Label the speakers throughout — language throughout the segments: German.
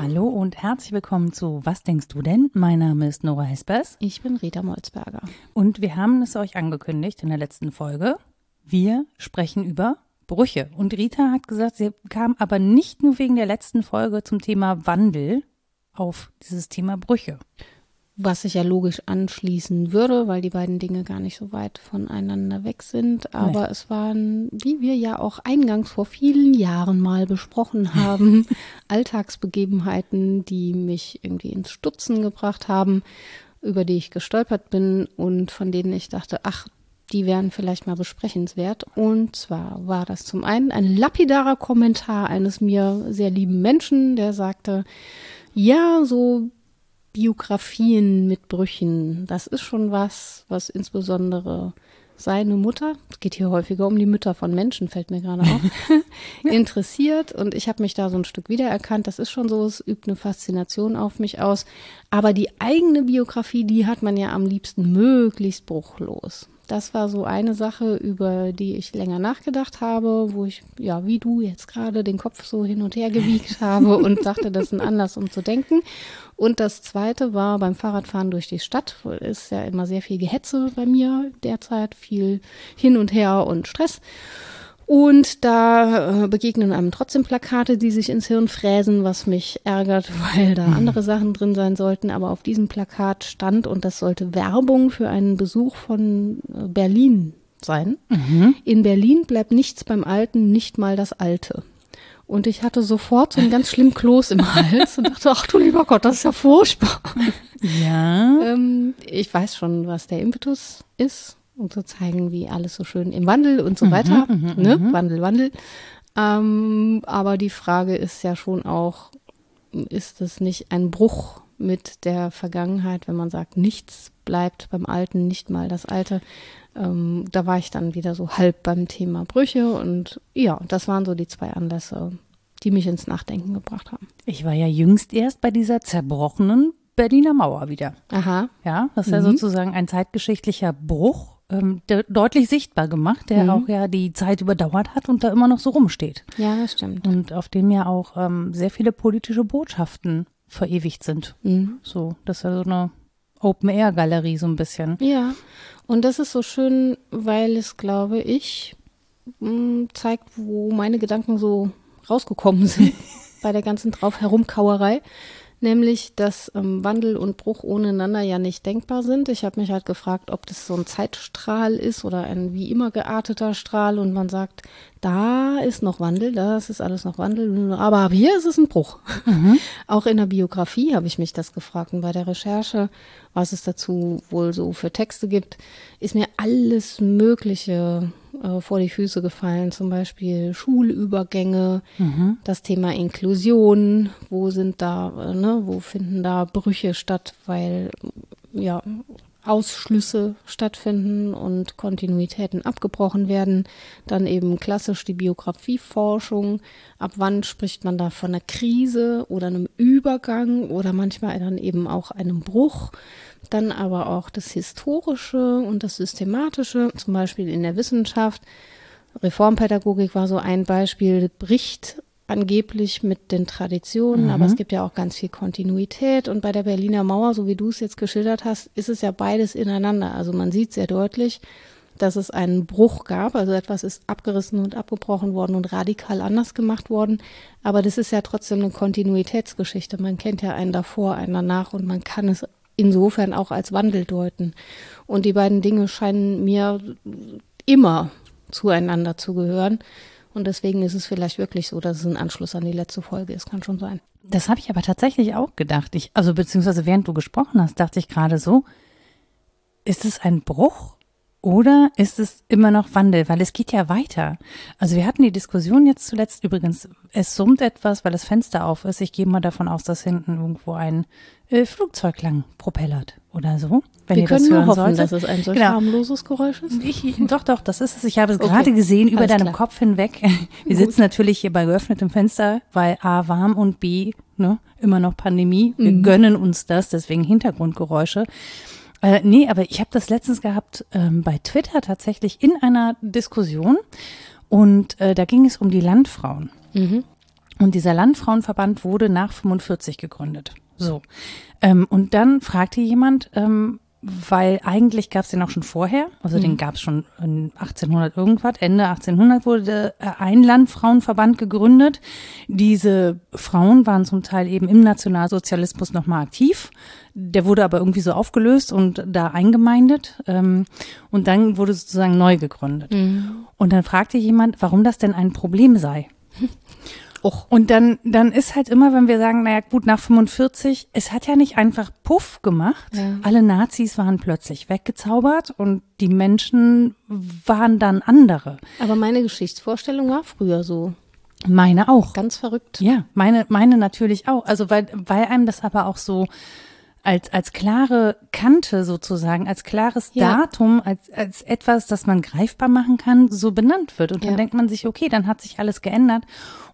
Speaker 1: Hallo und herzlich willkommen zu Was denkst du denn? Mein Name ist Nora Hespers
Speaker 2: Ich bin Rita Molzberger.
Speaker 1: und wir haben es euch angekündigt in der letzten Folge. Wir sprechen über Brüche. Und Rita hat gesagt, sie kam aber nicht nur wegen der letzten Folge zum Thema Wandel auf dieses Thema Brüche.
Speaker 2: Was sich ja logisch anschließen würde, weil die beiden Dinge gar nicht so weit voneinander weg sind. Aber
Speaker 1: Nee.
Speaker 2: es waren, wie wir ja auch eingangs vor vielen Jahren mal besprochen haben, Alltagsbegebenheiten, die mich irgendwie ins Stutzen gebracht haben, über die ich gestolpert bin und von denen ich dachte, ach, die wären vielleicht mal besprechenswert. Und zwar war das zum einen ein lapidarer Kommentar eines mir sehr lieben Menschen, der sagte, ja, so Biografien mit Brüchen, das ist schon was, was insbesondere seine Mutter, es geht hier häufiger um die Mütter von Menschen, fällt mir gerade auf, interessiert. Und ich habe mich da so ein Stück wiedererkannt. Das ist schon so, es übt eine Faszination auf mich aus. Aber die eigene Biografie, die hat man ja am liebsten möglichst bruchlos. Das war so eine Sache, über die ich länger nachgedacht habe, wo ich, ja, wie du jetzt gerade den Kopf so hin und her gewiegt habe und dachte, das ist ein Anlass, um zu denken. Und das zweite war beim Fahrradfahren durch die Stadt. Ist ja immer sehr viel Gehetze bei mir derzeit, viel hin und her und Stress. Und da äh, begegnen einem trotzdem Plakate, die sich ins Hirn fräsen, was mich ärgert, weil da andere Sachen drin sein sollten. Aber auf diesem Plakat stand, und das sollte Werbung für einen Besuch von äh, Berlin sein. In Berlin bleibt nichts beim Alten, nicht mal das Alte. Und ich hatte sofort so einen ganz schlimmen Kloß im Hals und dachte, ach du lieber Gott, das ist ja furchtbar.
Speaker 1: Ja.
Speaker 2: Ähm, ich weiß schon, was der Impetus ist, um zu zeigen, wie alles so schön im Wandel und so weiter. ne? Wandel, Wandel. Ähm, aber die Frage ist ja schon auch, ist es nicht ein Bruch mit der Vergangenheit, wenn man sagt, nichts bleibt beim Alten, nicht mal das Alte. Ähm, da war ich dann wieder so halb beim Thema Brüche und ja, das waren so die zwei Anlässe, die mich ins Nachdenken gebracht haben.
Speaker 1: Ich war ja jüngst erst bei dieser zerbrochenen Berliner Mauer wieder.
Speaker 2: Aha.
Speaker 1: Ja, das ist ja sozusagen ein zeitgeschichtlicher Bruch, ähm, der deutlich sichtbar gemacht, der auch ja die Zeit überdauert hat und da immer noch so rumsteht.
Speaker 2: Ja, das stimmt.
Speaker 1: Und auf dem ja auch ähm, sehr viele politische Botschaften verewigt sind.
Speaker 2: Mhm.
Speaker 1: So, das ist ja so eine Open-Air-Galerie so ein bisschen.
Speaker 2: Ja, und das ist so schön, weil es, glaube ich, mh, zeigt, wo meine Gedanken so rausgekommen sind bei der ganzen drauf herumkauerei. Nämlich, dass ähm, Wandel und Bruch ohne einander ja nicht denkbar sind. Ich habe mich halt gefragt, ob das so ein Zeitstrahl ist oder ein wie immer gearteter Strahl und man sagt, da ist noch Wandel, das ist alles noch Wandel, aber ab hier ist es ein Bruch. Auch in der Biografie habe ich mich das gefragt und bei der Recherche, was es dazu wohl so für Texte gibt, ist mir alles Mögliche äh, vor die Füße gefallen, zum Beispiel Schulübergänge, das Thema Inklusion, wo sind da, äh, ne, wo finden da Brüche statt, weil ja Ausschlüsse stattfinden und Kontinuitäten abgebrochen werden. Dann eben klassisch die Biografieforschung. Ab wann spricht man da von einer Krise oder einem Übergang oder manchmal dann eben auch einem Bruch. Dann aber auch das Historische und das Systematische, zum Beispiel in der Wissenschaft. Reformpädagogik war so ein Beispiel, bricht angeblich mit den Traditionen, aber es gibt ja auch ganz viel Kontinuität. Und bei der Berliner Mauer, so wie du es jetzt geschildert hast, ist es ja beides ineinander. Also man sieht sehr deutlich, dass es einen Bruch gab. Also etwas ist abgerissen und abgebrochen worden und radikal anders gemacht worden. Aber das ist ja trotzdem eine Kontinuitätsgeschichte. Man kennt ja einen davor, einen danach und man kann es insofern auch als Wandel deuten. Und die beiden Dinge scheinen mir immer zueinander zu gehören. Und deswegen ist es vielleicht wirklich so, dass es ein Anschluss an die letzte Folge ist. Kann schon sein.
Speaker 1: Das habe ich aber tatsächlich auch gedacht. Ich, also beziehungsweise während du gesprochen hast, dachte ich gerade so, ist es ein Bruch oder ist es immer noch Wandel? Weil es geht ja weiter. Also wir hatten die Diskussion jetzt zuletzt übrigens, es summt etwas, weil das Fenster auf ist. Ich gehe mal davon aus, dass hinten irgendwo ein äh, Flugzeug lang propellert oder so. Wenn
Speaker 2: Wir
Speaker 1: ihr das
Speaker 2: können nur
Speaker 1: hören
Speaker 2: hoffen,
Speaker 1: solltet.
Speaker 2: dass es ein solch
Speaker 1: Genau.
Speaker 2: harmloses Geräusch ist.
Speaker 1: Ich, doch, doch, das ist es. Ich habe es
Speaker 2: Okay.
Speaker 1: gerade gesehen über
Speaker 2: Alles
Speaker 1: deinem
Speaker 2: klar.
Speaker 1: Kopf hinweg. Wir sitzen natürlich hier bei geöffnetem Fenster, weil A warm und B, ne, immer noch Pandemie. Wir
Speaker 2: Mhm.
Speaker 1: gönnen uns das, deswegen Hintergrundgeräusche. Äh, nee, aber ich habe das letztens gehabt ähm, bei Twitter tatsächlich in einer Diskussion und äh, da ging es um die Landfrauen.
Speaker 2: Mhm.
Speaker 1: Und dieser Landfrauenverband wurde nach 45 gegründet. So. Ähm, und dann fragte jemand, ähm, weil eigentlich gab es den auch schon vorher, also den gab es schon in 1800 irgendwas, Ende 1800 wurde äh, ein Landfrauenverband gegründet. Diese Frauen waren zum Teil eben im Nationalsozialismus nochmal aktiv. Der wurde aber irgendwie so aufgelöst und da eingemeindet ähm, und dann wurde sozusagen neu gegründet. Und dann fragte jemand, warum das denn ein Problem sei. Och. Und dann, dann ist halt immer, wenn wir sagen, naja gut, nach 45, es hat ja nicht einfach Puff gemacht.
Speaker 2: Ja.
Speaker 1: Alle Nazis waren plötzlich weggezaubert und die Menschen waren dann andere.
Speaker 2: Aber meine Geschichtsvorstellung war früher so.
Speaker 1: Meine auch.
Speaker 2: Ganz verrückt.
Speaker 1: Ja, meine, meine natürlich auch. Also weil, weil einem das aber auch so als, als klare Kante sozusagen, als klares
Speaker 2: Ja.
Speaker 1: Datum, als, als etwas, das man greifbar machen kann, so benannt wird. Und dann
Speaker 2: Ja.
Speaker 1: denkt man sich, okay, dann hat sich alles geändert.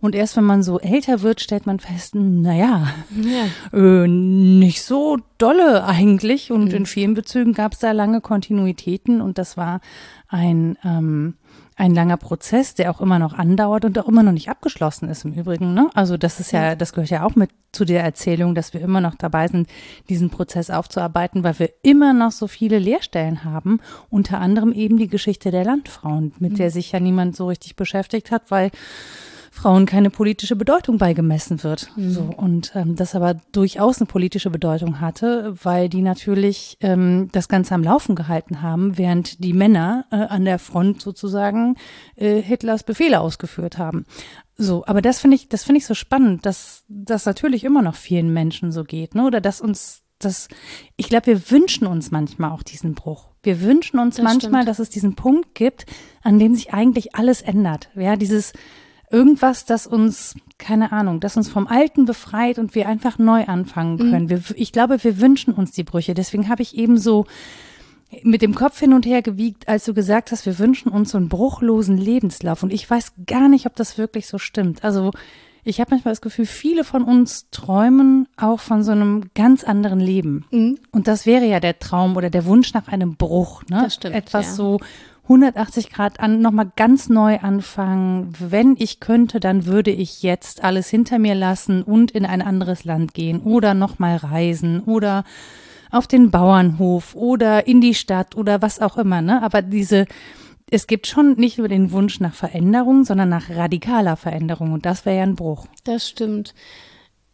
Speaker 1: Und erst wenn man so älter wird, stellt man fest, naja,
Speaker 2: Ja.
Speaker 1: äh, nicht so dolle eigentlich. Und
Speaker 2: Mhm.
Speaker 1: in vielen Bezügen gab es da lange Kontinuitäten und das war ein, ähm, ein langer Prozess, der auch immer noch andauert und auch immer noch nicht abgeschlossen ist im Übrigen. Ne? Also das ist ja, das gehört ja auch mit zu der Erzählung, dass wir immer noch dabei sind, diesen Prozess aufzuarbeiten, weil wir immer noch so viele Leerstellen haben, unter anderem eben die Geschichte der Landfrauen, mit
Speaker 2: Mhm.
Speaker 1: der sich ja niemand so richtig beschäftigt hat, weil Frauen keine politische Bedeutung beigemessen wird. So, und ähm, das aber durchaus eine politische Bedeutung hatte, weil die natürlich ähm, das Ganze am Laufen gehalten haben, während die Männer äh, an der Front sozusagen äh, Hitlers Befehle ausgeführt haben. So, aber das finde ich, das finde ich so spannend, dass das natürlich immer noch vielen Menschen so geht, ne? Oder dass uns das, ich glaube, wir wünschen uns manchmal auch diesen Bruch. Wir wünschen uns
Speaker 2: Das
Speaker 1: manchmal,
Speaker 2: stimmt.
Speaker 1: dass es diesen Punkt gibt, an dem sich eigentlich alles ändert. Ja, dieses irgendwas, das uns, keine Ahnung, das uns vom Alten befreit und wir einfach neu anfangen können. Wir, ich glaube, wir wünschen uns die Brüche. Deswegen habe ich eben so mit dem Kopf hin und her gewiegt, als du gesagt hast, wir wünschen uns so einen bruchlosen Lebenslauf. Und ich weiß gar nicht, ob das wirklich so stimmt. Also ich habe manchmal das Gefühl, viele von uns träumen auch von so einem ganz anderen Leben. Und das wäre ja der Traum oder der Wunsch nach einem Bruch. Ne?
Speaker 2: Das stimmt,
Speaker 1: Etwas
Speaker 2: ja.
Speaker 1: so 180 Grad an, nochmal ganz neu anfangen. Wenn ich könnte, dann würde ich jetzt alles hinter mir lassen und in ein anderes Land gehen oder nochmal reisen oder auf den Bauernhof oder in die Stadt oder was auch immer. Ne? Aber diese, es gibt schon nicht nur den Wunsch nach Veränderung, sondern nach radikaler Veränderung. Und das wäre ja ein Bruch.
Speaker 2: Das stimmt.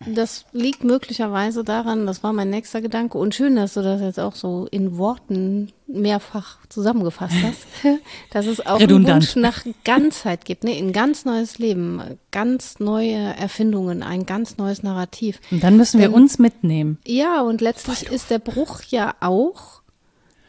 Speaker 2: Das liegt möglicherweise daran, das war mein nächster Gedanke. Und schön, dass du das jetzt auch so in Worten mehrfach zusammengefasst hast, dass es auch
Speaker 1: Redundant.
Speaker 2: einen Wunsch nach Ganzheit gibt, ne? ein ganz neues Leben, ganz neue Erfindungen, ein ganz neues Narrativ.
Speaker 1: Und dann müssen wir
Speaker 2: Denn-
Speaker 1: uns mitnehmen.
Speaker 2: Ja, und letztlich ist der Bruch ja auch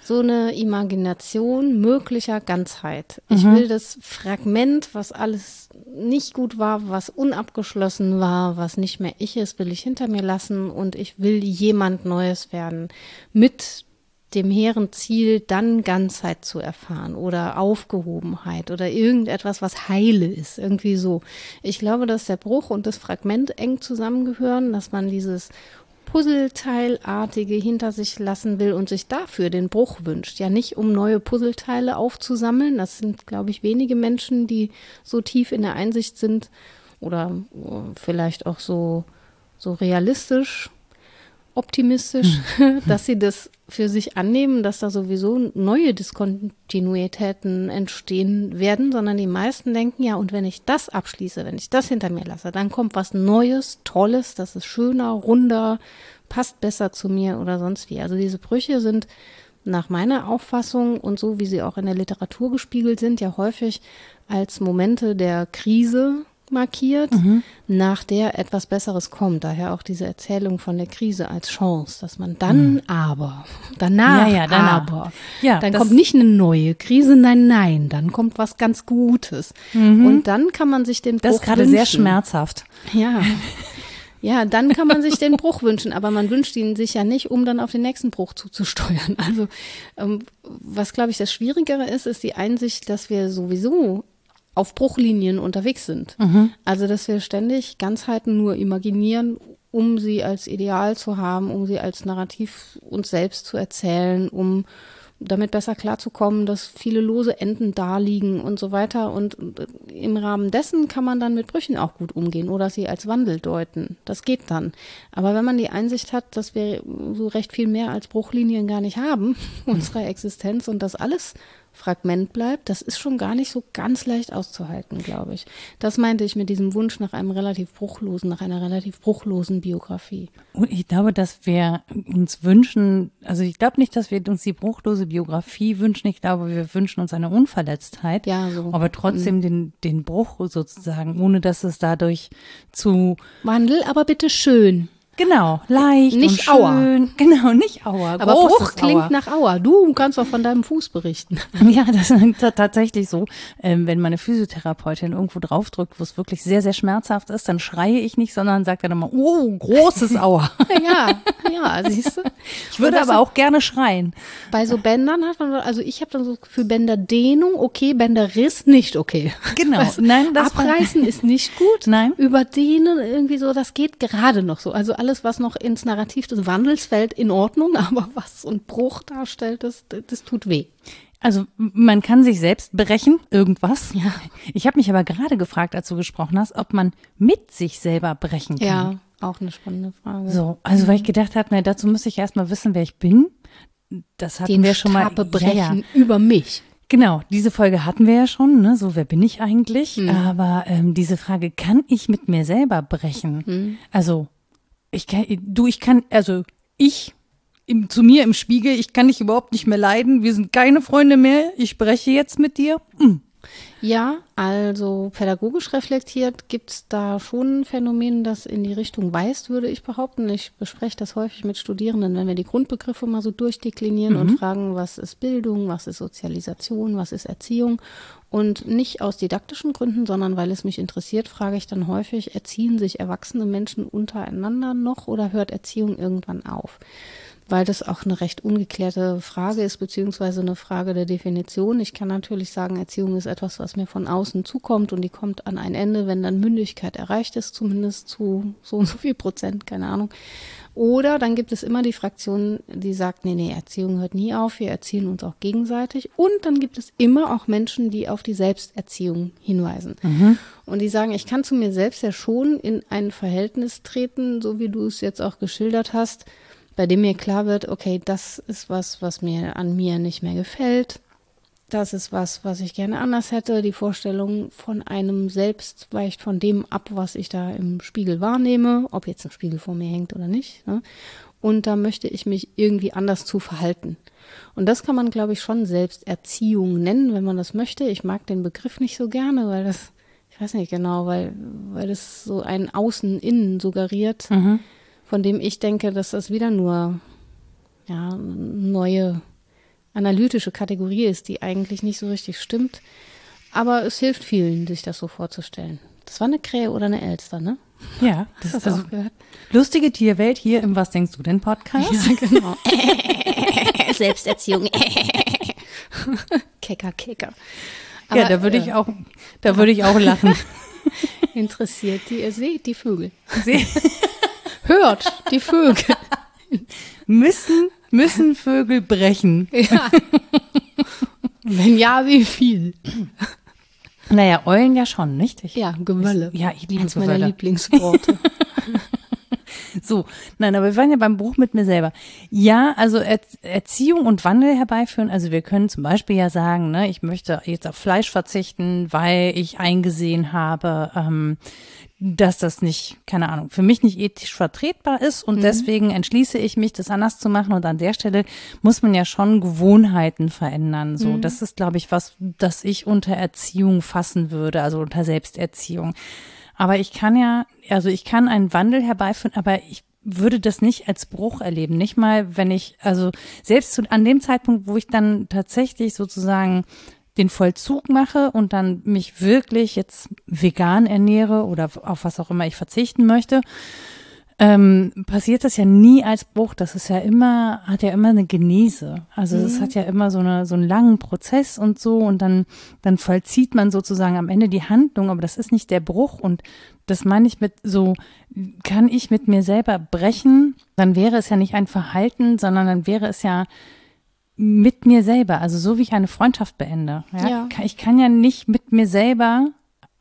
Speaker 2: so eine Imagination möglicher Ganzheit. Ich will das Fragment, was alles nicht gut war, was unabgeschlossen war, was nicht mehr ich ist, will ich hinter mir lassen und ich will jemand Neues werden mit dem hehren Ziel, dann Ganzheit zu erfahren oder Aufgehobenheit oder irgendetwas, was heile ist, irgendwie so. Ich glaube, dass der Bruch und das Fragment eng zusammengehören, dass man dieses Puzzleteilartige hinter sich lassen will und sich dafür den Bruch wünscht. Ja, nicht um neue Puzzleteile aufzusammeln. Das sind, glaube ich, wenige Menschen, die so tief in der Einsicht sind oder äh, vielleicht auch so, so realistisch, optimistisch, dass sie das für sich annehmen, dass da sowieso neue Diskontinuitäten entstehen werden, sondern die meisten denken, ja, und wenn ich das abschließe, wenn ich das hinter mir lasse, dann kommt was Neues, Tolles, das ist schöner, runder, passt besser zu mir oder sonst wie. Also diese Brüche sind nach meiner Auffassung und so wie sie auch in der Literatur gespiegelt sind, ja häufig als Momente der Krise markiert, nach der etwas Besseres kommt. Daher auch diese Erzählung von der Krise als Chance, dass man dann aber, danach
Speaker 1: Ja, ja, danach.
Speaker 2: aber,
Speaker 1: Ja,
Speaker 2: dann kommt nicht eine neue Krise, nein, nein, dann kommt was ganz Gutes. Und dann kann man sich den Bruch
Speaker 1: Das ist gerade sehr
Speaker 2: wünschen.
Speaker 1: schmerzhaft.
Speaker 2: Ja. Ja, dann kann man sich den Bruch wünschen, aber man wünscht ihn sich ja nicht, um dann auf den nächsten Bruch zuzusteuern. Also ähm, was, glaube ich, das Schwierigere ist, ist die Einsicht, dass wir sowieso auf Bruchlinien unterwegs sind. Also, dass wir ständig Ganzheiten nur imaginieren um sie als Ideal zu haben, um sie als Narrativ uns selbst zu erzählen, um damit besser klarzukommen, dass viele lose Enden da liegen und so weiter. Und im Rahmen dessen kann man dann mit Brüchen auch gut umgehen oder sie als Wandel deuten. Das geht dann. Aber wenn man die Einsicht hat, dass wir so recht viel mehr als Bruchlinien gar nicht haben, unserer Existenz und das alles Fragment bleibt, das ist schon gar nicht so ganz leicht auszuhalten, glaube ich. Das meinte ich mit diesem Wunsch nach einem relativ bruchlosen, nach einer relativ bruchlosen Biografie.
Speaker 1: Und ich glaube, dass wir uns wünschen, also ich glaube nicht, dass wir uns die bruchlose Biografie wünschen. Ich glaube, wir wünschen uns eine Unverletztheit,
Speaker 2: ja, so.
Speaker 1: aber trotzdem mhm. den, den Bruch sozusagen, ohne dass es dadurch zu
Speaker 2: Wandel, aber bitte schön.
Speaker 1: Genau, leicht
Speaker 2: nicht
Speaker 1: und schön. Auer. Genau, nicht Auer.
Speaker 2: Aber Bruch klingt Auer. nach Auer. Du kannst doch von deinem Fuß berichten.
Speaker 1: Ja, das ist tatsächlich so. Ähm, wenn meine Physiotherapeutin irgendwo draufdrückt, wo es wirklich sehr, sehr schmerzhaft ist, dann schreie ich nicht, sondern sagt dann immer, oh, großes Auer.
Speaker 2: ja, ja, siehst du.
Speaker 1: Ich würde aber auch gerne schreien.
Speaker 2: Bei so Bändern hat man, also ich habe dann so für Bänderdehnung okay, Bänderriss nicht okay.
Speaker 1: Genau.
Speaker 2: Weißt, Nein, das Abreißen ist nicht gut.
Speaker 1: Nein.
Speaker 2: Überdehnen irgendwie so, das geht gerade noch so. Also alles, was noch ins Narrativ des Wandels fällt, in Ordnung, aber was so ein Bruch darstellt, das, das tut weh.
Speaker 1: Also man kann sich selbst brechen, irgendwas. Ja. Ich habe mich aber gerade gefragt, als du gesprochen hast, ob man mit sich selber brechen kann.
Speaker 2: Ja, auch eine spannende Frage.
Speaker 1: So, also weil ich gedacht habe, na, dazu muss ich erstmal wissen, wer ich bin. Das hatten
Speaker 2: Den
Speaker 1: wir schon mal.
Speaker 2: brechen ja, ja. über mich.
Speaker 1: Genau, diese Folge hatten wir ja schon, ne? so wer bin ich eigentlich? Mhm. Aber ähm, diese Frage, kann ich mit mir selber brechen? Mhm. Also ich kann, du, ich kann, also ich im, zu mir im Spiegel, ich kann dich überhaupt nicht mehr leiden, wir sind keine Freunde mehr, ich spreche jetzt mit dir. Hm.
Speaker 2: Ja, also pädagogisch reflektiert gibt es da schon ein Phänomen, das in die Richtung weist, würde ich behaupten. Ich bespreche das häufig mit Studierenden, wenn wir die Grundbegriffe mal so durchdeklinieren mhm. und fragen, was ist Bildung, was ist Sozialisation, was ist Erziehung. Und nicht aus didaktischen Gründen, sondern weil es mich interessiert, frage ich dann häufig, erziehen sich erwachsene Menschen untereinander noch oder hört Erziehung irgendwann auf? weil das auch eine recht ungeklärte Frage ist, beziehungsweise eine Frage der Definition. Ich kann natürlich sagen, Erziehung ist etwas, was mir von außen zukommt und die kommt an ein Ende, wenn dann Mündigkeit erreicht ist, zumindest zu so und so viel Prozent, keine Ahnung. Oder dann gibt es immer die Fraktion, die sagt, nee, nee, Erziehung hört nie auf, wir erziehen uns auch gegenseitig. Und dann gibt es immer auch Menschen, die auf die Selbsterziehung hinweisen. Mhm. Und die sagen, ich kann zu mir selbst ja schon in ein Verhältnis treten, so wie du es jetzt auch geschildert hast, bei dem mir klar wird, okay, das ist was, was mir an mir nicht mehr gefällt. Das ist was, was ich gerne anders hätte. Die Vorstellung von einem selbst weicht von dem ab, was ich da im Spiegel wahrnehme, ob jetzt ein Spiegel vor mir hängt oder nicht. Ne? Und da möchte ich mich irgendwie anders zu verhalten. Und das kann man, glaube ich, schon Selbsterziehung nennen, wenn man das möchte. Ich mag den Begriff nicht so gerne, weil das, ich weiß nicht genau, weil, weil das so ein Außen-Innen suggeriert. Mhm von dem ich denke, dass das wieder nur ja, neue analytische Kategorie ist, die eigentlich nicht so richtig stimmt. Aber es hilft vielen, sich das so vorzustellen. Das war eine Krähe oder eine Elster, ne?
Speaker 1: Ja, das ist also lustige Tierwelt hier im Was denkst du denn Podcast? Ja, genau.
Speaker 2: Selbsterziehung. Kecker, Kecker.
Speaker 1: Aber, ja, da würde äh, ich auch, da würde ich auch lachen.
Speaker 2: Interessiert die, ihr seht die Vögel. Sie Hört die Vögel.
Speaker 1: müssen, müssen Vögel brechen. Ja.
Speaker 2: Wenn ja, wie viel?
Speaker 1: Naja, Eulen ja schon, nicht?
Speaker 2: Ich, ja, Gewölle.
Speaker 1: Ja, ich liebe
Speaker 2: Gewölle. meiner Lieblingsworte.
Speaker 1: So, nein, aber wir waren ja beim Bruch mit mir selber. Ja, also er Erziehung und Wandel herbeiführen. Also wir können zum Beispiel ja sagen, ne, ich möchte jetzt auf Fleisch verzichten, weil ich eingesehen habe, ähm, dass das nicht, keine Ahnung, für mich nicht ethisch vertretbar ist und mhm. deswegen entschließe ich mich, das anders zu machen. Und an der Stelle muss man ja schon Gewohnheiten verändern. So, mhm. das ist, glaube ich, was, das ich unter Erziehung fassen würde, also unter Selbsterziehung. Aber ich kann ja, also ich kann einen Wandel herbeiführen, aber ich würde das nicht als Bruch erleben. Nicht mal, wenn ich, also selbst zu, an dem Zeitpunkt, wo ich dann tatsächlich sozusagen den Vollzug mache und dann mich wirklich jetzt vegan ernähre oder auf was auch immer ich verzichten möchte, ähm, passiert das ja nie als Bruch. Das ist ja immer, hat ja immer eine Genese. Also es
Speaker 2: Mhm.
Speaker 1: hat ja immer so, eine, so einen langen Prozess und so und dann, dann vollzieht man sozusagen am Ende die Handlung, aber das ist nicht der Bruch und das meine ich mit so, kann ich mit mir selber brechen, dann wäre es ja nicht ein Verhalten, sondern dann wäre es ja mit mir selber, also so wie ich eine Freundschaft beende. Ja?
Speaker 2: Ja.
Speaker 1: Ich kann ja nicht mit mir selber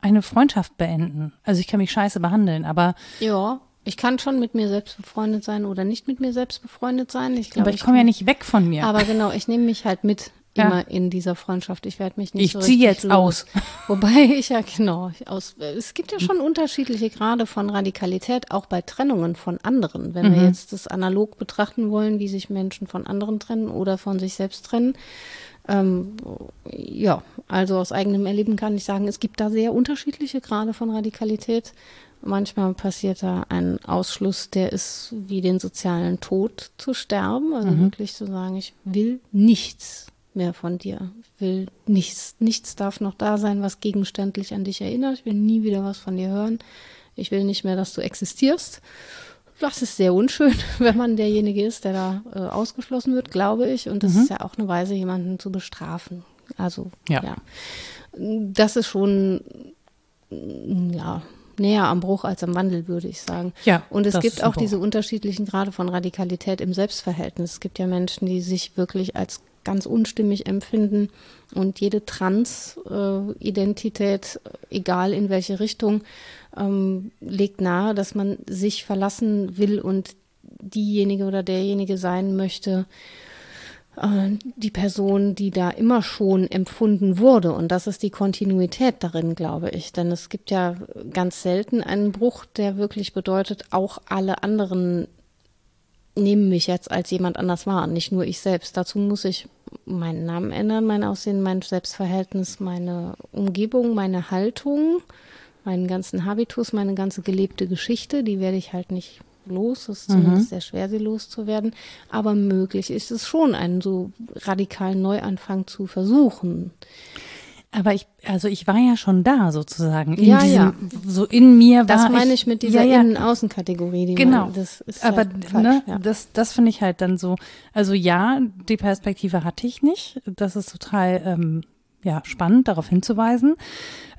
Speaker 1: eine Freundschaft beenden. Also ich kann mich scheiße behandeln, aber
Speaker 2: Ja, ich kann schon mit mir selbst befreundet sein oder nicht mit mir selbst befreundet sein. Ich glaube,
Speaker 1: aber ich komme ja nicht weg von mir.
Speaker 2: Aber genau, ich nehme mich halt mit
Speaker 1: Ja.
Speaker 2: immer in dieser Freundschaft. Ich werde mich nicht
Speaker 1: Ich
Speaker 2: so
Speaker 1: zieh
Speaker 2: richtig
Speaker 1: jetzt
Speaker 2: los.
Speaker 1: aus.
Speaker 2: Wobei ich ja genau aus. Es gibt ja schon unterschiedliche Grade von Radikalität, auch bei Trennungen von anderen. Wenn
Speaker 1: Mhm.
Speaker 2: wir jetzt das analog betrachten wollen, wie sich Menschen von anderen trennen oder von sich selbst trennen. Ähm, ja, also aus eigenem Erleben kann ich sagen, es gibt da sehr unterschiedliche Grade von Radikalität. Manchmal passiert da ein Ausschluss, der ist wie den sozialen Tod zu sterben. Also wirklich zu sagen, ich will nichts mehr von dir. Ich will nichts. Nichts darf noch da sein, was gegenständlich an dich erinnert. Ich will nie wieder was von dir hören. Ich will nicht mehr, dass du existierst. Das ist sehr unschön, wenn man derjenige ist, der da äh, ausgeschlossen wird, glaube ich. Und das ist ja auch eine Weise, jemanden zu bestrafen. Also,
Speaker 1: Ja.
Speaker 2: ja. Das ist schon, ja, näher am Bruch als am Wandel, würde ich sagen.
Speaker 1: Ja,
Speaker 2: Und es gibt auch
Speaker 1: Bruch.
Speaker 2: diese unterschiedlichen Grade von Radikalität im Selbstverhältnis. Es gibt ja Menschen, die sich wirklich als ganz unstimmig empfinden und jede Trans-Identität, egal in welche Richtung, ähm, legt nahe, dass man sich verlassen will und diejenige oder derjenige sein möchte, äh, die Person, die da immer schon empfunden wurde. Und das ist die Kontinuität darin, glaube ich. Denn es gibt ja ganz selten einen Bruch, der wirklich bedeutet, auch alle anderen nehmen mich jetzt als jemand anders wahr, nicht nur ich selbst. Dazu muss ich meinen Namen ändern, mein Aussehen, mein Selbstverhältnis, meine Umgebung, meine Haltung, meinen ganzen Habitus, meine ganze gelebte Geschichte, die werde ich halt nicht los. Es ist zumindest sehr schwer, sie loszuwerden. Aber möglich ist es schon, einen so radikalen Neuanfang zu versuchen.
Speaker 1: Aber ich, also ich war ja schon da sozusagen. In
Speaker 2: Ja,
Speaker 1: diesem,
Speaker 2: ja.
Speaker 1: So in mir war
Speaker 2: Das meine ich mit dieser
Speaker 1: ja, ja.
Speaker 2: Innen-Außen-Kategorie. die
Speaker 1: Genau.
Speaker 2: Man, das ist
Speaker 1: Aber
Speaker 2: halt falsch,
Speaker 1: ne,
Speaker 2: ja.
Speaker 1: das, das finde ich halt dann so. Also ja, die Perspektive hatte ich nicht. Das ist total ähm, ja, spannend, darauf hinzuweisen.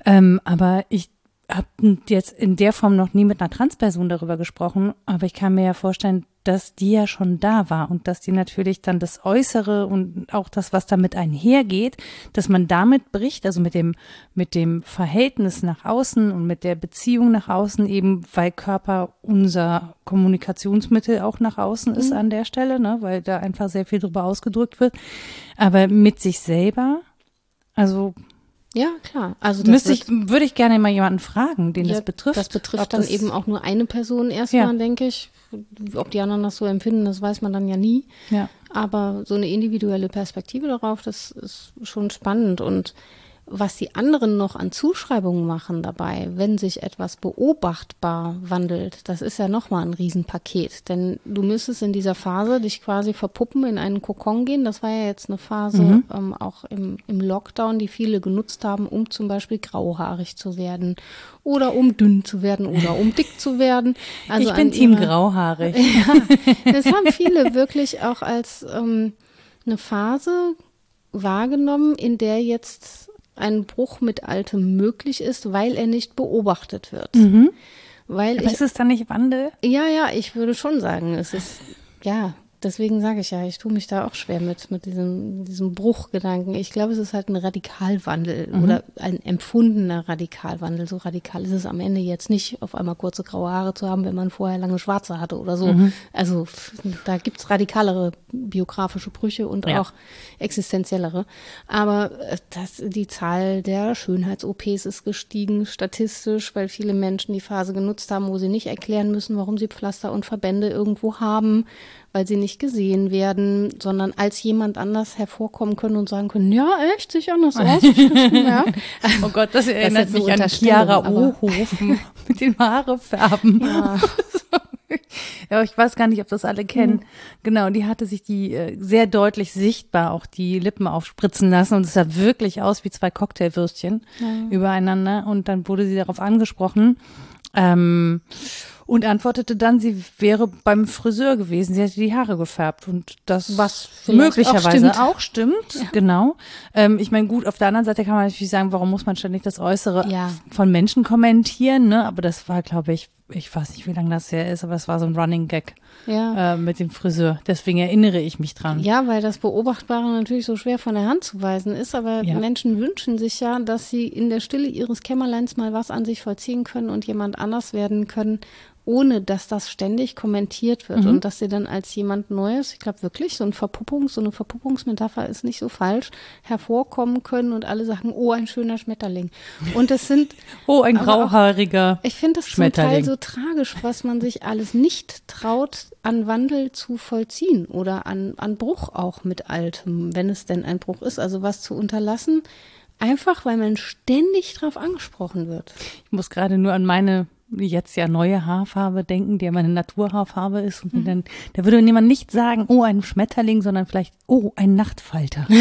Speaker 1: Ähm, aber ich habe jetzt in der Form noch nie mit einer Transperson darüber gesprochen, aber ich kann mir ja vorstellen, dass die ja schon da war und dass die natürlich dann das Äußere und auch das, was damit einhergeht, dass man damit bricht, also mit dem, mit dem Verhältnis nach außen und mit der Beziehung nach außen eben, weil Körper unser Kommunikationsmittel auch nach außen ist an der Stelle, ne, weil da einfach sehr viel drüber ausgedrückt wird, aber mit sich selber, also
Speaker 2: Ja, klar. Also das
Speaker 1: müsste ich, würde ich gerne mal jemanden fragen, den
Speaker 2: Ja,
Speaker 1: das betrifft.
Speaker 2: Das betrifft dann
Speaker 1: das-
Speaker 2: eben auch nur eine Person erstmal,
Speaker 1: Ja.
Speaker 2: denke ich. Ob die anderen das so empfinden, das weiß man dann ja nie.
Speaker 1: Ja.
Speaker 2: Aber so eine individuelle Perspektive darauf, das ist schon spannend. Und was die anderen noch an Zuschreibungen machen dabei, wenn sich etwas beobachtbar wandelt, das ist ja nochmal ein Riesenpaket. Denn du müsstest in dieser Phase dich quasi verpuppen, in einen Kokon gehen. Das war ja jetzt eine Phase
Speaker 1: Mhm.
Speaker 2: ähm, auch im, im Lockdown, die viele genutzt haben, um zum Beispiel grauhaarig zu werden oder um dünn zu werden oder um dick zu werden. Also
Speaker 1: ich bin Team
Speaker 2: ihrer-
Speaker 1: grauhaarig.
Speaker 2: ja, das haben viele wirklich auch als ähm, eine Phase wahrgenommen, in der jetzt ein Bruch mit Altem möglich ist, weil er nicht beobachtet wird. Weil
Speaker 1: Aber
Speaker 2: ich,
Speaker 1: ist es dann nicht Wandel?
Speaker 2: ja, ja, ich würde schon sagen, es ist, ja, deswegen sage ich ja, ich tue mich da auch schwer mit, mit diesem, diesem Bruchgedanken. Ich glaube, es ist halt ein Radikalwandel oder ein empfundener Radikalwandel. So radikal ist es am Ende jetzt nicht, auf einmal kurze graue Haare zu haben, wenn man vorher lange schwarze hatte oder so. Also f- da gibt's radikalere biografische Brüche und
Speaker 1: Ja.
Speaker 2: auch existenziellere. Aber äh, das, die Zahl der Schönheits-OPs ist gestiegen statistisch, weil viele Menschen die Phase genutzt haben, wo sie nicht erklären müssen, warum sie Pflaster und Verbände irgendwo haben, weil sie nicht gesehen werden, sondern als jemand anders hervorkommen können und sagen können, ja, echt, sieht anders aus. ja.
Speaker 1: Oh Gott, das erinnert
Speaker 2: eine
Speaker 1: mich an Chiara Ohofen mit den Haare färben.
Speaker 2: Ja.
Speaker 1: Ja, ich weiß gar nicht, ob das alle kennen. Genau, die hatte sich die äh, sehr deutlich sichtbar auch die Lippen aufspritzen lassen und es sah wirklich aus wie zwei Cocktailwürstchen übereinander und dann wurde sie darauf angesprochen. Ähm, und antwortete dann, sie wäre beim Friseur gewesen, sie hätte die Haare gefärbt und das
Speaker 2: Was
Speaker 1: möglicherweise
Speaker 2: auch
Speaker 1: auch stimmt, genau. Ähm, ich meine, gut, auf der anderen Seite kann man natürlich sagen, warum muss man ständig das Äußere
Speaker 2: Ja.
Speaker 1: von Menschen kommentieren, ne? Aber das war, glaube ich, ich weiß nicht, wie lange das her ist, aber es war so ein Running Gag
Speaker 2: Ja.
Speaker 1: äh, mit dem Friseur. Deswegen erinnere ich mich dran.
Speaker 2: Ja, weil das Beobachtbare natürlich so schwer von der Hand zu weisen ist, aber
Speaker 1: Ja.
Speaker 2: Menschen wünschen sich ja, dass sie in der Stille ihres Kämmerleins mal was an sich vollziehen können und jemand anders werden können, ohne dass das ständig kommentiert wird und dass sie dann als jemand Neues, ich glaube wirklich, so ein Verpuppung, so eine Verpuppungsmetapher ist nicht so falsch, hervorkommen können und alle sagen, oh, ein schöner Schmetterling. Und es sind
Speaker 1: Oh, ein
Speaker 2: Aber auch-
Speaker 1: grauhaariger.
Speaker 2: Ich finde das zum Teil so tragisch, was man sich alles nicht traut, an Wandel zu vollziehen oder an, an Bruch auch mit Altem, wenn es denn ein Bruch ist. Also was zu unterlassen, einfach weil man ständig drauf angesprochen wird.
Speaker 1: Ich muss gerade nur an meine jetzt ja neue Haarfarbe denken, die ja meine Naturhaarfarbe ist. Und mir dann, da würde jemand nicht sagen, oh, ein Schmetterling, sondern vielleicht, oh, ein Nachtfalter.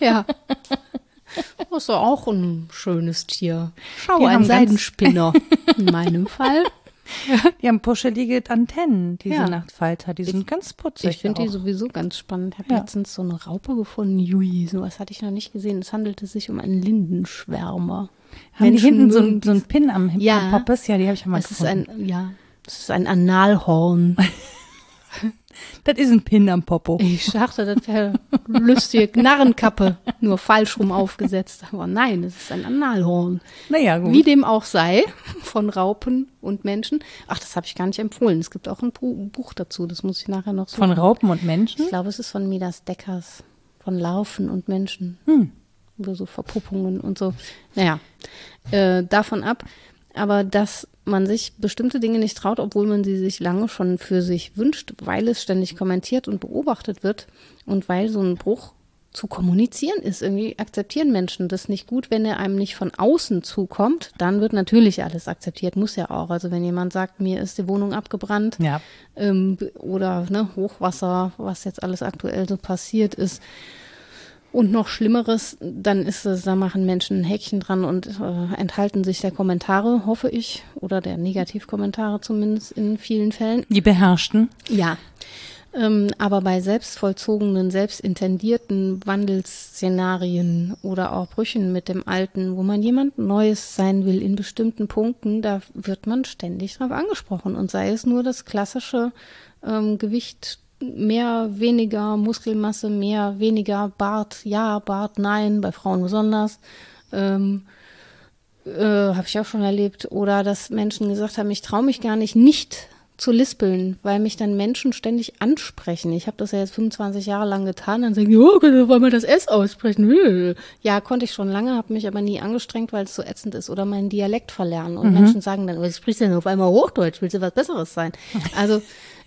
Speaker 2: Ja. Das ist doch auch ein schönes Tier. Schau, ein Seidenspinner. In meinem Fall.
Speaker 1: Die haben puschelige Antennen, diese
Speaker 2: Ja.
Speaker 1: Nachtfalter. Die sind ganz putzig.
Speaker 2: Ich finde die sowieso ganz spannend. Ich habe
Speaker 1: Ja.
Speaker 2: letztens so eine Raupe gefunden. Jui, sowas hatte ich noch nicht gesehen. Es handelte sich um einen Lindenschwärmer.
Speaker 1: Haben die
Speaker 2: Menschen
Speaker 1: hinten so, ein- so einen Pin am,
Speaker 2: Ja.
Speaker 1: am Poppes? Ja, die habe ich mal
Speaker 2: Das ist
Speaker 1: gefunden.
Speaker 2: ein, ja, das ist ein Analhorn.
Speaker 1: das ist ein Pin am Popo.
Speaker 2: Ich dachte, das wäre lustige Narrenkappe, nur falsch rum aufgesetzt. Aber nein, es ist ein Analhorn.
Speaker 1: Naja, gut.
Speaker 2: Wie dem auch sei, von Raupen und Menschen. Ach, das habe ich gar nicht empfohlen. Es gibt auch ein Bu- Buch dazu, das muss ich nachher noch suchen.
Speaker 1: Von Raupen und Menschen?
Speaker 2: Ich glaube, es ist von Midas Deckers, von Laufen und Menschen.
Speaker 1: Hm.
Speaker 2: Über so Verpuppungen und so. Naja, äh, davon ab. Aber dass man sich bestimmte Dinge nicht traut, obwohl man sie sich lange schon für sich wünscht, weil es ständig kommentiert und beobachtet wird und weil so ein Bruch zu kommunizieren ist. Irgendwie akzeptieren Menschen das nicht gut, wenn er einem nicht von außen zukommt, dann wird natürlich alles akzeptiert, muss ja auch. Also wenn jemand sagt, mir ist die Wohnung abgebrannt,
Speaker 1: Ja.
Speaker 2: ähm, oder ne, Hochwasser, was jetzt alles aktuell so passiert ist. Und noch Schlimmeres, dann ist es, da machen Menschen ein Häkchen dran und äh, enthalten sich der Kommentare, hoffe ich, oder der Negativkommentare zumindest in vielen Fällen.
Speaker 1: Die beherrschten.
Speaker 2: Ja. Ähm, aber bei selbstvollzogenen, selbstintendierten Wandelszenarien oder auch Brüchen mit dem Alten, wo man jemand Neues sein will in bestimmten Punkten, da wird man ständig drauf angesprochen. Und sei es nur das klassische ähm, Gewicht, mehr, weniger Muskelmasse, mehr, weniger Bart, ja, Bart, nein, bei Frauen besonders. Ähm, äh, habe ich auch schon erlebt. Oder dass Menschen gesagt haben, ich traue mich gar nicht, nicht zu lispeln, weil mich dann Menschen ständig ansprechen. Ich habe das ja jetzt 25 Jahre lang getan. Dann sagen die, oh, wollen wir das S aussprechen? Ja, konnte ich schon lange, habe mich aber nie angestrengt, weil es so ätzend ist. Oder meinen Dialekt verlernen. Und Menschen sagen dann, was sprichst du denn auf einmal Hochdeutsch? Willst du was Besseres sein? Also,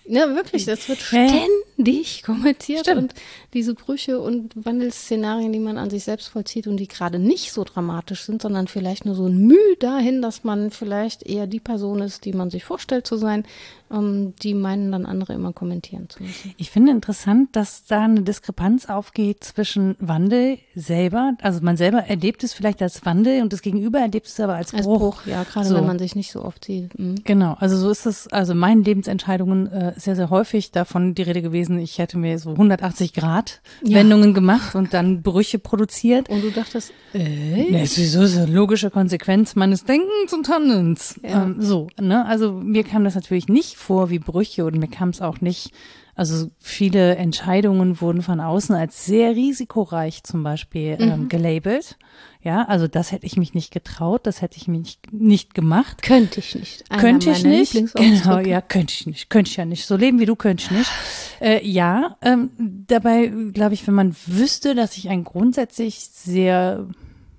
Speaker 2: ne, wirklich, das wird
Speaker 1: Ja, ja.
Speaker 2: ständig kommentiert.
Speaker 1: Stimmt.
Speaker 2: Und diese Brüche und Wandelszenarien, die man an sich selbst vollzieht und die gerade nicht so dramatisch sind, sondern vielleicht nur so ein Mühe dahin, dass man vielleicht eher die Person ist, die man sich vorstellt zu sein, ähm, die meinen dann andere immer kommentieren zu müssen.
Speaker 1: Ich finde interessant, dass da eine Diskrepanz aufgeht zwischen Wandel selber, also man selber erlebt es vielleicht als Wandel und das Gegenüber erlebt es aber als
Speaker 2: Als
Speaker 1: Bruch.
Speaker 2: Bruch, ja, gerade
Speaker 1: So.
Speaker 2: wenn man sich nicht so oft sieht. Mhm.
Speaker 1: Genau, also so ist es, also meinen Lebensentscheidungen äh, sehr, sehr häufig davon die Rede gewesen, ich hätte mir so 180 Grad
Speaker 2: Ja.
Speaker 1: Wendungen gemacht und dann Brüche produziert.
Speaker 2: Und du dachtest, äh?
Speaker 1: Ne, sowieso ist eine logische Konsequenz meines Denkens und Handelns.
Speaker 2: Ja.
Speaker 1: Ähm, so, ne? Also mir kam das natürlich nicht vor wie Brüche und mir kam es auch nicht, also viele Entscheidungen wurden von außen als sehr risikoreich zum Beispiel ähm, gelabelt. Ja, also das hätte ich mich nicht getraut, das hätte ich mich nicht, gemacht.
Speaker 2: Könnte ich nicht. Einer
Speaker 1: Könnte ich nicht. Genau, ja, könnte ich nicht. Könnte ich ja nicht. So leben wie du könnte ich nicht. Äh, ja, ähm, dabei glaube ich, wenn man wüsste, dass ich ein grundsätzlich sehr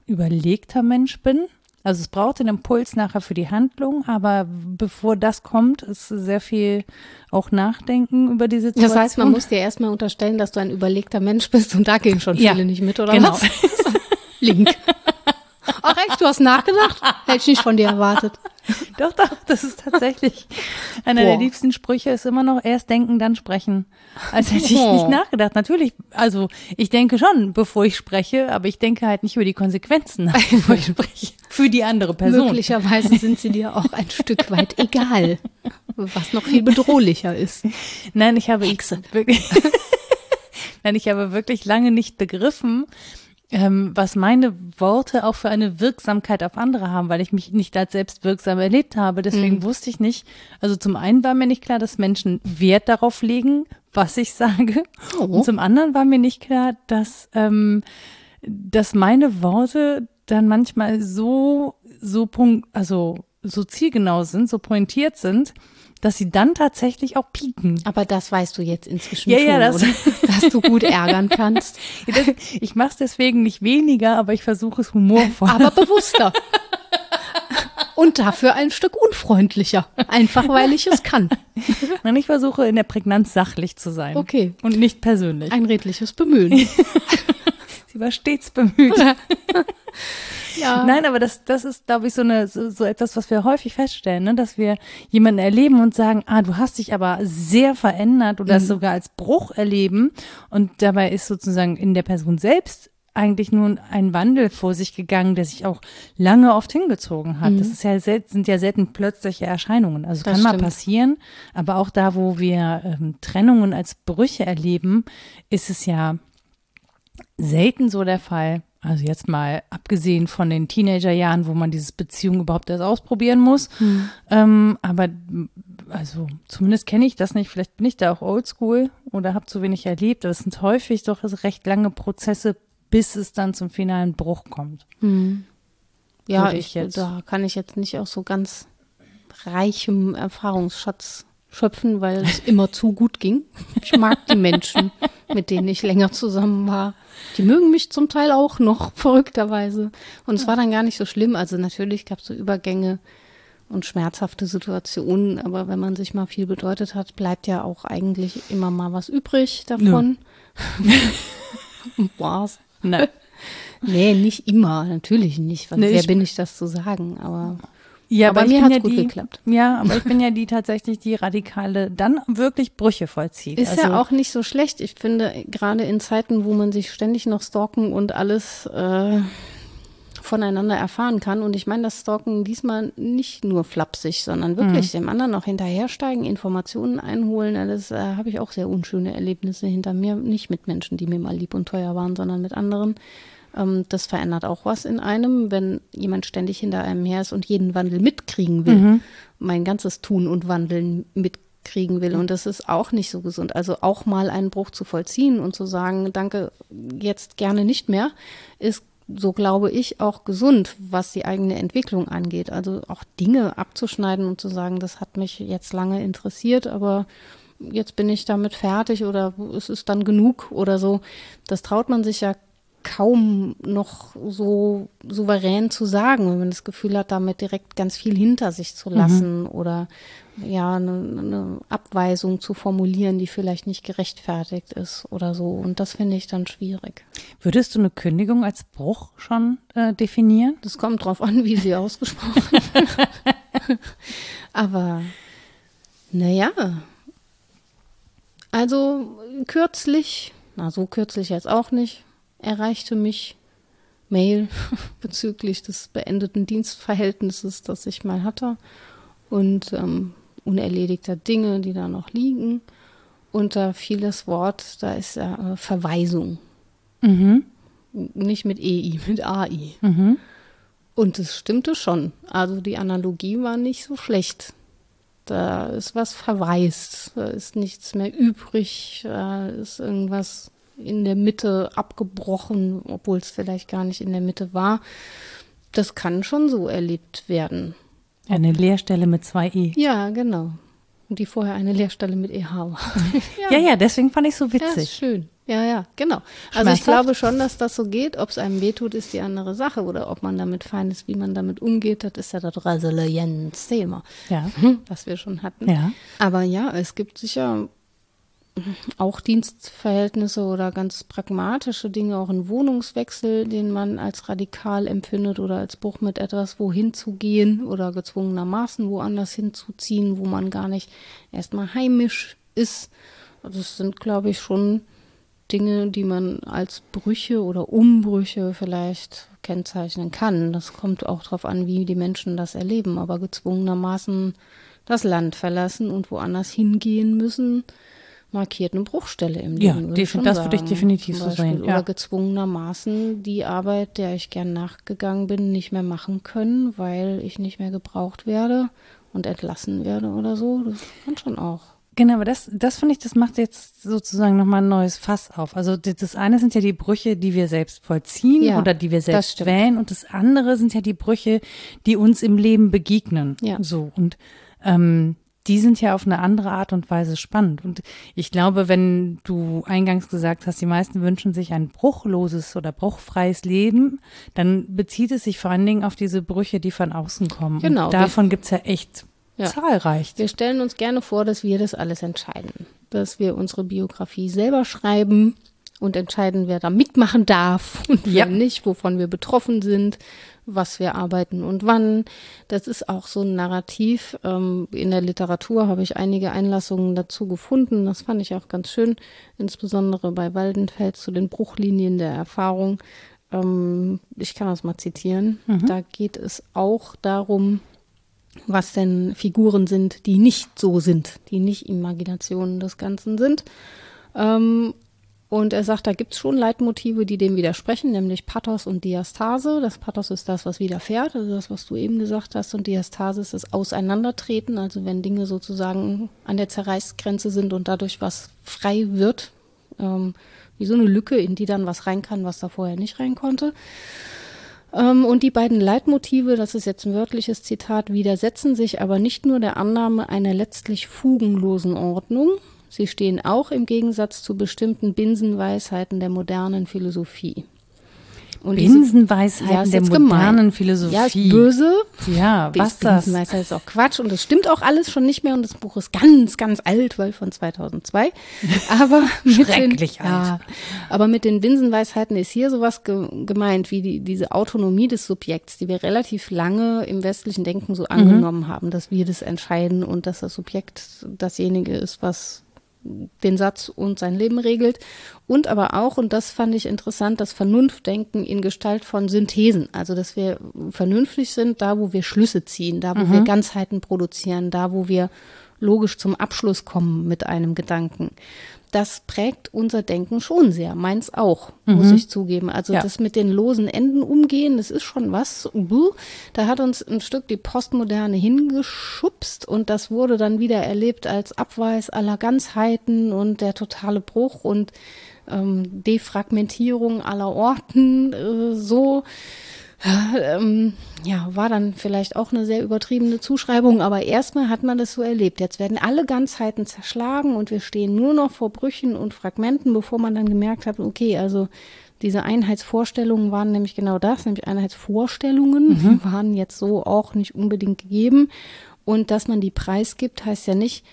Speaker 1: überlegter Mensch bin. Also es braucht den Impuls nachher für die Handlung, aber bevor das kommt, ist sehr viel auch Nachdenken über die Situation.
Speaker 2: Das heißt, man muss dir erstmal unterstellen, dass du ein überlegter Mensch bist und da gehen schon
Speaker 1: Ja,
Speaker 2: viele nicht mit, oder
Speaker 1: genau.
Speaker 2: was? Link. Ach echt, du hast nachgedacht? Hätte ich nicht von dir erwartet.
Speaker 1: Doch, doch, das ist tatsächlich einer
Speaker 2: Boah.
Speaker 1: der liebsten Sprüche, ist immer noch erst denken, dann sprechen. Als hätte ich
Speaker 2: Oh.
Speaker 1: nicht nachgedacht. Natürlich, also ich denke schon, bevor ich spreche, aber ich denke halt nicht über die Konsequenzen nach, bevor ich spreche. Für die andere Person.
Speaker 2: Möglicherweise sind sie dir auch ein Stück weit egal. Was noch viel bedrohlicher ist.
Speaker 1: Nein, ich habe wirklich, nein, ich habe wirklich lange nicht begriffen, ähm, was meine Worte auch für eine Wirksamkeit auf andere haben, weil ich mich nicht als selbst wirksam erlebt habe. Deswegen
Speaker 2: Mhm.
Speaker 1: wusste ich nicht. Also zum einen war mir nicht klar, dass Menschen Wert darauf legen, was ich sage.
Speaker 2: Oh.
Speaker 1: Und zum anderen war mir nicht klar, dass ähm, dass meine Worte dann manchmal so so punkt, also so zielgenau sind, so pointiert sind, dass sie dann tatsächlich auch pieken.
Speaker 2: Aber das weißt du jetzt inzwischen
Speaker 1: Ja,
Speaker 2: schon,
Speaker 1: ja, das-
Speaker 2: oder? Dass du gut ärgern kannst.
Speaker 1: Ich mache es deswegen nicht weniger, aber ich versuche es humorvoll.
Speaker 2: Aber bewusster. Und dafür ein Stück unfreundlicher. Einfach weil ich es kann.
Speaker 1: Nein, ich versuche in der Prägnanz sachlich zu sein.
Speaker 2: Okay.
Speaker 1: Und nicht persönlich.
Speaker 2: Ein redliches Bemühen.
Speaker 1: Sie war stets bemüht.
Speaker 2: Ja.
Speaker 1: Nein, aber das, das ist, glaube ich, so, eine, so, so etwas, was wir häufig feststellen, ne? dass wir jemanden erleben und sagen, ah, du hast dich aber sehr verändert oder das sogar als Bruch erleben. Und dabei ist sozusagen in der Person selbst eigentlich nur ein Wandel vor sich gegangen, der sich auch lange oft hingezogen hat. Das ist ja sel sind ja selten plötzliche Erscheinungen. Also
Speaker 2: Das
Speaker 1: kann mal
Speaker 2: stimmt.
Speaker 1: passieren, aber auch da, wo wir ähm, Trennungen als Brüche erleben, ist es ja selten so der Fall. Also jetzt mal abgesehen von den Teenagerjahren, wo man dieses Beziehung überhaupt erst ausprobieren muss. Ähm, aber also zumindest kenne ich das nicht. Vielleicht bin ich da auch oldschool oder habe zu wenig erlebt. Aber es sind häufig doch recht lange Prozesse, bis es dann zum finalen Bruch kommt.
Speaker 2: Ja,
Speaker 1: würde
Speaker 2: ich,
Speaker 1: ich jetzt-
Speaker 2: da kann ich jetzt nicht aus so ganz reichem Erfahrungsschatz schöpfen, weil es immer zu gut ging. Ich mag die Menschen, mit denen ich länger zusammen war. Die mögen mich zum Teil auch noch, verrückterweise. Und es war dann gar nicht so schlimm. Also natürlich gab es so Übergänge und schmerzhafte Situationen, aber wenn man sich mal viel bedeutet hat, bleibt ja auch eigentlich immer mal was übrig davon. War's.
Speaker 1: Nein.
Speaker 2: Nee, nicht immer, natürlich nicht.
Speaker 1: Nee,
Speaker 2: Wer bin ich, das zu sagen? Aber
Speaker 1: Ja,
Speaker 2: Aber
Speaker 1: aber,
Speaker 2: mir
Speaker 1: ich bin
Speaker 2: hat's
Speaker 1: ja
Speaker 2: gut
Speaker 1: die,
Speaker 2: geklappt.
Speaker 1: Ja, aber ich bin ja die tatsächlich die radikale, dann wirklich Brüche vollzieht.
Speaker 2: ist
Speaker 1: also,
Speaker 2: ja auch nicht so schlecht. Ich finde, gerade in Zeiten, wo man sich ständig noch stalken und alles äh, voneinander erfahren kann. Und ich meine das Stalken diesmal nicht nur flapsig, sondern wirklich dem anderen noch hinterhersteigen, Informationen einholen. Das äh, habe ich auch sehr unschöne Erlebnisse hinter mir. Nicht mit Menschen, die mir mal lieb und teuer waren, sondern mit anderen. Ähm, das verändert auch was in einem, wenn jemand ständig hinter einem her ist und jeden Wandel mitkriegen will. Mein ganzes Tun und Wandeln mitkriegen will. Und das ist auch nicht so gesund. Also auch mal einen Bruch zu vollziehen und zu sagen, danke, jetzt gerne nicht mehr, ist so glaube ich, auch gesund, was die eigene Entwicklung angeht. Also auch Dinge abzuschneiden und zu sagen, das hat mich jetzt lange interessiert, aber jetzt bin ich damit fertig oder es ist dann genug oder so. Das traut man sich ja kaum noch so souverän zu sagen, wenn man das Gefühl hat, damit direkt ganz viel hinter sich zu lassen oder ja, eine, eine Abweisung zu formulieren, die vielleicht nicht gerechtfertigt ist oder so. Und das finde ich dann schwierig.
Speaker 1: Würdest du eine Kündigung als Bruch schon äh, definieren?
Speaker 2: Das kommt drauf an, wie sie ausgesprochen wird. Aber naja. Also kürzlich, na so kürzlich jetzt auch nicht, erreichte mich Mail bezüglich des beendeten Dienstverhältnisses, das ich mal hatte und ähm, unerledigter Dinge, die da noch liegen. Und da fiel das Wort, da ist ja äh, Verweisung.
Speaker 1: Mhm.
Speaker 2: Nicht mit EI, mit AI.
Speaker 1: Mhm.
Speaker 2: Und es stimmte schon. Also die Analogie war nicht so schlecht. Da ist was verwaist, da ist nichts mehr übrig, da ist irgendwas in der Mitte abgebrochen, obwohl es vielleicht gar nicht in der Mitte war. Das kann schon so erlebt werden.
Speaker 1: Eine Leerstelle mit zwei E.
Speaker 2: Ja, genau. Und die vorher eine Lehrstelle mit EH war.
Speaker 1: Ja, ja, deswegen fand ich so
Speaker 2: Ja, ist
Speaker 1: witzig.
Speaker 2: schön. Ja, ja, genau. Also ich glaube schon, dass das so geht. Ob es einem wehtut, ist die andere Sache. Oder ob man damit fein ist, wie man damit umgeht, das ist ja das Resilienz-Thema,
Speaker 1: Ja.
Speaker 2: was wir schon hatten.
Speaker 1: Ja.
Speaker 2: Aber ja, es gibt sicher auch Dienstverhältnisse oder ganz pragmatische Dinge, auch ein Wohnungswechsel, den man als radikal empfindet oder als Bruch mit etwas wohin zu gehen oder gezwungenermaßen woanders hinzuziehen, wo man gar nicht erstmal heimisch ist. Also das sind, glaube ich, schon Dinge, die man als Brüche oder Umbrüche vielleicht kennzeichnen kann. Das kommt auch darauf an, wie die Menschen das erleben, aber gezwungenermaßen das Land verlassen und woanders hingehen müssen, markiert eine Bruchstelle im
Speaker 1: Ja,
Speaker 2: Leben.
Speaker 1: defin- das würde ich definitiv so sehen, ja.
Speaker 2: Oder gezwungenermaßen die Arbeit, der ich gern nachgegangen bin, nicht mehr machen können, weil ich nicht mehr gebraucht werde und entlassen werde oder so. Das kann schon auch.
Speaker 1: Genau, aber das, das finde ich, das macht jetzt sozusagen nochmal ein neues Fass auf. Also das eine sind ja die Brüche, die wir selbst vollziehen
Speaker 2: Ja,
Speaker 1: oder die wir selbst wählen und das andere sind ja die Brüche, die uns im Leben begegnen.
Speaker 2: Ja.
Speaker 1: So und ähm, die sind ja auf eine andere Art und Weise spannend. Und ich glaube, wenn du eingangs gesagt hast, die meisten wünschen sich ein bruchloses oder bruchfreies Leben, dann bezieht es sich vor allen Dingen auf diese Brüche, die von außen kommen.
Speaker 2: Genau.
Speaker 1: Und davon gibt's ja echt
Speaker 2: Ja.
Speaker 1: zahlreich.
Speaker 2: Wir stellen uns gerne vor, dass wir das alles entscheiden. Dass wir unsere Biografie selber schreiben und entscheiden, wer da mitmachen darf und wer
Speaker 1: Ja.
Speaker 2: nicht, wovon wir betroffen sind, was wir arbeiten und wann. Das ist auch so ein Narrativ. Ähm, in der Literatur habe ich einige Einlassungen dazu gefunden. Das fand ich auch ganz schön, insbesondere bei Waldenfels zu den Bruchlinien der Erfahrung. Ähm, ich kann das mal zitieren. Da geht es auch darum, was denn Figuren sind, die nicht so sind, die nicht Imaginationen des Ganzen sind. Ähm, und er sagt, da gibt es schon Leitmotive, die dem widersprechen, nämlich Pathos und Diastase. Das Pathos ist das, was widerfährt, also das, was du eben gesagt hast, und Diastase ist das Auseinandertreten, also wenn Dinge sozusagen an der Zerreißgrenze sind und dadurch was frei wird, ähm, wie so eine Lücke, in die dann was rein kann, was da vorher nicht rein konnte. Ähm, und die beiden Leitmotive, das ist jetzt ein wörtliches Zitat, widersetzen sich aber nicht nur der Annahme einer letztlich fugenlosen Ordnung, sie stehen auch im Gegensatz zu bestimmten Binsenweisheiten der modernen Philosophie. Und
Speaker 1: Binsenweisheiten
Speaker 2: Ja,
Speaker 1: der
Speaker 2: jetzt gemein.
Speaker 1: modernen Philosophie.
Speaker 2: ja, ist böse.
Speaker 1: Ja, was das?
Speaker 2: Binsenweisheit ist auch Quatsch und das stimmt auch alles schon nicht mehr und das Buch ist ganz, ganz alt, weil von 2002. Aber mit
Speaker 1: Schrecklich
Speaker 2: den, Ja, aber mit den Binsenweisheiten ist hier sowas ge gemeint, wie die, diese Autonomie des Subjekts, die wir relativ lange im westlichen Denken so angenommen haben, dass wir das entscheiden und dass das Subjekt dasjenige ist, was den Satz und sein Leben regelt. Und aber auch, und das fand ich interessant, das Vernunftdenken in Gestalt von Synthesen. Also, dass wir vernünftig sind, da wo wir Schlüsse ziehen, da wo wir Ganzheiten produzieren, da wo wir logisch zum Abschluss kommen mit einem Gedanken. Das prägt unser Denken schon sehr, meins auch, muss ich zugeben. Also
Speaker 1: Ja.
Speaker 2: das mit den losen Enden umgehen, das ist schon was. Da hat uns ein Stück die Postmoderne hingeschubst und das wurde dann wieder erlebt als Abweis aller Ganzheiten und der totale Bruch und ähm, Defragmentierung aller Orten, äh, so ähm, ja, war dann vielleicht auch eine sehr übertriebene Zuschreibung, aber erstmal hat man das so erlebt. Jetzt werden alle Ganzheiten zerschlagen und wir stehen nur noch vor Brüchen und Fragmenten, bevor man dann gemerkt hat, okay, also diese Einheitsvorstellungen waren nämlich genau das, nämlich Einheitsvorstellungen, die waren jetzt so auch nicht unbedingt gegeben. Und dass man die preisgibt, heißt ja nicht,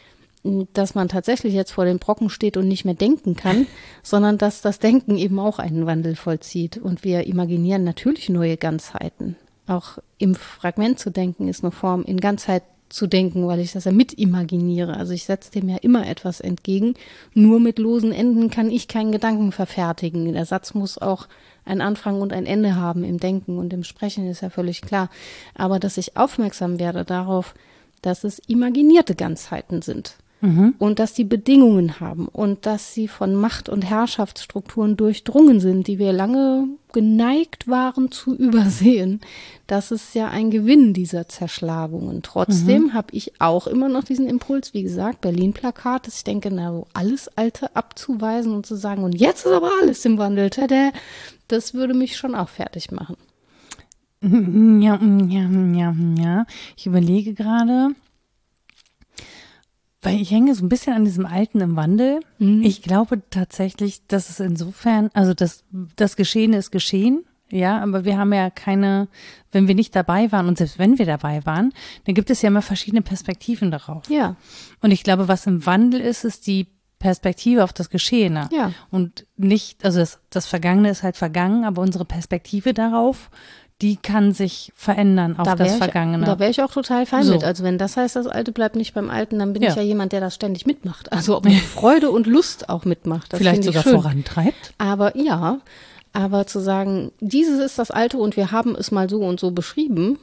Speaker 2: dass man tatsächlich jetzt vor den Brocken steht und nicht mehr denken kann, sondern dass das Denken eben auch einen Wandel vollzieht. Und wir imaginieren natürlich neue Ganzheiten. Auch im Fragment zu denken ist eine Form, in Ganzheit zu denken, weil ich das ja mit imaginiere. Also ich setze dem ja immer etwas entgegen. Nur mit losen Enden kann ich keinen Gedanken verfertigen. Der Satz muss auch ein Anfang und ein Ende haben im Denken und im Sprechen, ist ja völlig klar. Aber dass ich aufmerksam werde darauf, dass es imaginierte Ganzheiten sind und dass die Bedingungen haben und dass sie von Macht- und Herrschaftsstrukturen durchdrungen sind, die wir lange geneigt waren zu übersehen. Das ist ja ein Gewinn dieser Zerschlagungen. Trotzdem habe ich auch immer noch diesen Impuls, wie gesagt, Berlin-Plakat, dass ich denke, na, so alles Alte abzuweisen und zu sagen, und jetzt ist aber alles im Wandel, tada, das würde mich schon auch fertig machen.
Speaker 1: Ja, ja, ja, ja. Ich überlege gerade, weil ich hänge so ein bisschen an diesem Alten im Wandel. Ich glaube tatsächlich, dass es insofern, also das, das Geschehene ist geschehen. Ja, aber wir haben ja keine, wenn wir nicht dabei waren und selbst wenn wir dabei waren, dann gibt es ja immer verschiedene Perspektiven darauf.
Speaker 2: Ja,
Speaker 1: Und ich glaube, was im Wandel ist, ist die Perspektive auf das Geschehene.
Speaker 2: Ja.
Speaker 1: Und nicht, also das, das Vergangene ist halt vergangen, aber unsere Perspektive darauf, die kann sich verändern auf
Speaker 2: Da
Speaker 1: das
Speaker 2: wäre ich,
Speaker 1: Vergangene.
Speaker 2: da wäre ich auch total fein
Speaker 1: So.
Speaker 2: mit. Also wenn das heißt, das Alte bleibt nicht beim Alten, dann bin
Speaker 1: Ja.
Speaker 2: ich ja jemand, der das ständig mitmacht. Also ob mit Freude und Lust auch mitmacht. Das
Speaker 1: Vielleicht sogar
Speaker 2: schön.
Speaker 1: vorantreibt.
Speaker 2: Aber ja, aber zu sagen, dieses ist das Alte und wir haben es mal so und so beschrieben,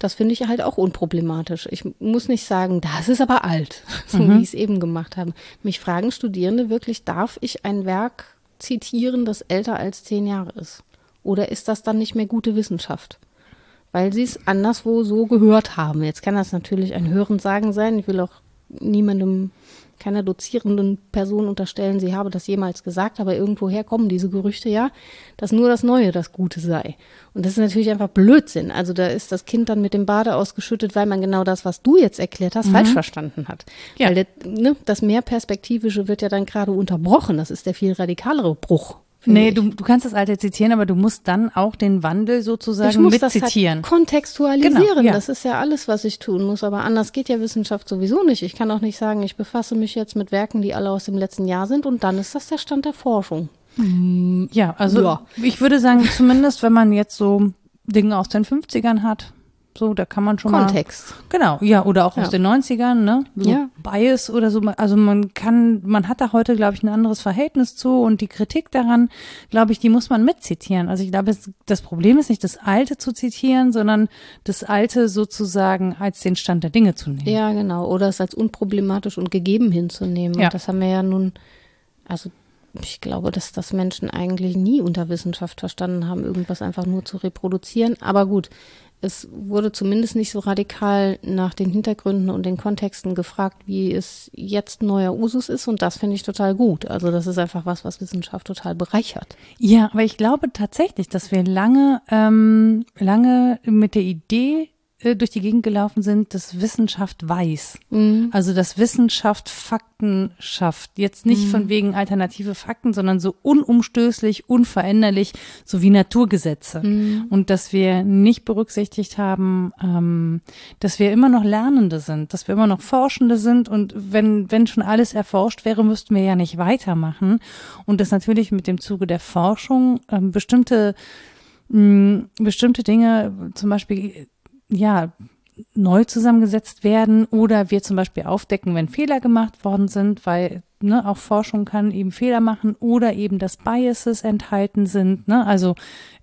Speaker 2: das finde ich halt auch unproblematisch. Ich muss nicht sagen, das ist aber alt, so
Speaker 1: Mhm.
Speaker 2: wie ich es eben gemacht habe. Mich fragen Studierende wirklich, darf ich ein Werk zitieren, das älter als zehn Jahre ist? Oder ist das dann nicht mehr gute Wissenschaft? Weil sie es anderswo so gehört haben. Jetzt kann das natürlich ein Hörensagen sein. Ich will auch niemandem, keiner dozierenden Person unterstellen, sie habe das jemals gesagt, aber irgendwoher kommen diese Gerüchte ja, dass nur das Neue das Gute sei. Und das ist natürlich einfach Blödsinn. Also da ist das Kind dann mit dem Bade ausgeschüttet, weil man genau das, was du jetzt erklärt hast, falsch verstanden hat.
Speaker 1: Ja.
Speaker 2: Weil der, ne, das Mehrperspektivische wird ja dann gerade unterbrochen. Das ist der viel radikalere Bruch.
Speaker 1: Nee,
Speaker 2: ich.
Speaker 1: du, du kannst das Alte zitieren, aber du musst dann auch den Wandel
Speaker 2: Ich
Speaker 1: sozusagen
Speaker 2: muss das
Speaker 1: mitzitieren.
Speaker 2: halt kontextualisieren.
Speaker 1: Genau, ja.
Speaker 2: Das ist ja alles, was ich tun muss. Aber anders geht ja Wissenschaft sowieso nicht. Ich kann auch nicht sagen, ich befasse mich jetzt mit Werken, die alle aus dem letzten Jahr sind und dann ist das der Stand der Forschung.
Speaker 1: Ja, also
Speaker 2: Ja.
Speaker 1: ich würde sagen, zumindest wenn man jetzt so Dinge aus den 50ern hat, so, da kann man schon
Speaker 2: Kontext.
Speaker 1: mal. Genau, ja, oder auch
Speaker 2: Ja.
Speaker 1: aus den 90ern, ne? So
Speaker 2: Ja.
Speaker 1: Bias oder so. Also man kann, man hat da heute, glaube ich, ein anderes Verhältnis zu und die Kritik daran, glaube ich, die muss man mitzitieren. Also ich glaube, das Problem ist nicht das Alte zu zitieren, sondern das Alte sozusagen als den Stand der Dinge zu nehmen.
Speaker 2: Ja, genau. Oder es als unproblematisch und gegeben hinzunehmen.
Speaker 1: Ja.
Speaker 2: Und das haben wir ja nun, also ich glaube, dass das Menschen eigentlich nie unter Wissenschaft verstanden haben, irgendwas einfach nur zu reproduzieren. Aber gut, es wurde zumindest nicht so radikal nach den Hintergründen und den Kontexten gefragt, wie es jetzt neuer Usus ist. Und das finde ich total gut. Also das ist einfach was, was Wissenschaft total bereichert.
Speaker 1: Ja, aber ich glaube tatsächlich, dass wir lange, ähm, lange mit der Idee äh, durch die Gegend gelaufen sind, dass Wissenschaft weiß. Also dass Wissenschaft Fakten schafft. Jetzt nicht von wegen alternative Fakten, sondern so unumstößlich, unveränderlich, so wie Naturgesetze. Und dass wir nicht berücksichtigt haben, ähm, dass wir immer noch Lernende sind, dass wir immer noch Forschende sind. Und wenn, wenn schon alles erforscht wäre, müssten wir ja nicht weitermachen. Und dass natürlich mit dem Zuge der Forschung ähm, bestimmte mh, bestimmte Dinge, zum Beispiel, ja, neu zusammengesetzt werden oder wir zum Beispiel aufdecken, wenn Fehler gemacht worden sind, weil ne, auch Forschung kann eben Fehler machen oder eben, dass Biases enthalten sind. Ne? Also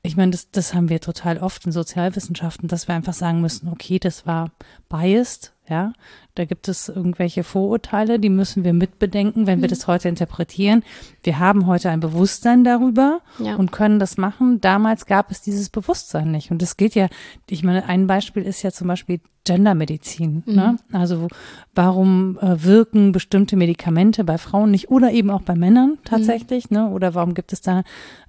Speaker 1: ich meine, das, das haben wir total oft in Sozialwissenschaften, dass wir einfach sagen müssen, okay, das war biased, ja, da gibt es irgendwelche Vorurteile, die müssen wir mitbedenken, wenn wir das heute interpretieren. Wir haben heute ein Bewusstsein darüber
Speaker 2: Ja.
Speaker 1: und können das machen. Damals gab es dieses Bewusstsein nicht. Und es geht ja, ich meine, ein Beispiel ist ja zum Beispiel Gendermedizin. Ne? Also warum äh, wirken bestimmte Medikamente bei Frauen nicht oder eben auch bei Männern tatsächlich? Ne? Oder warum gibt es da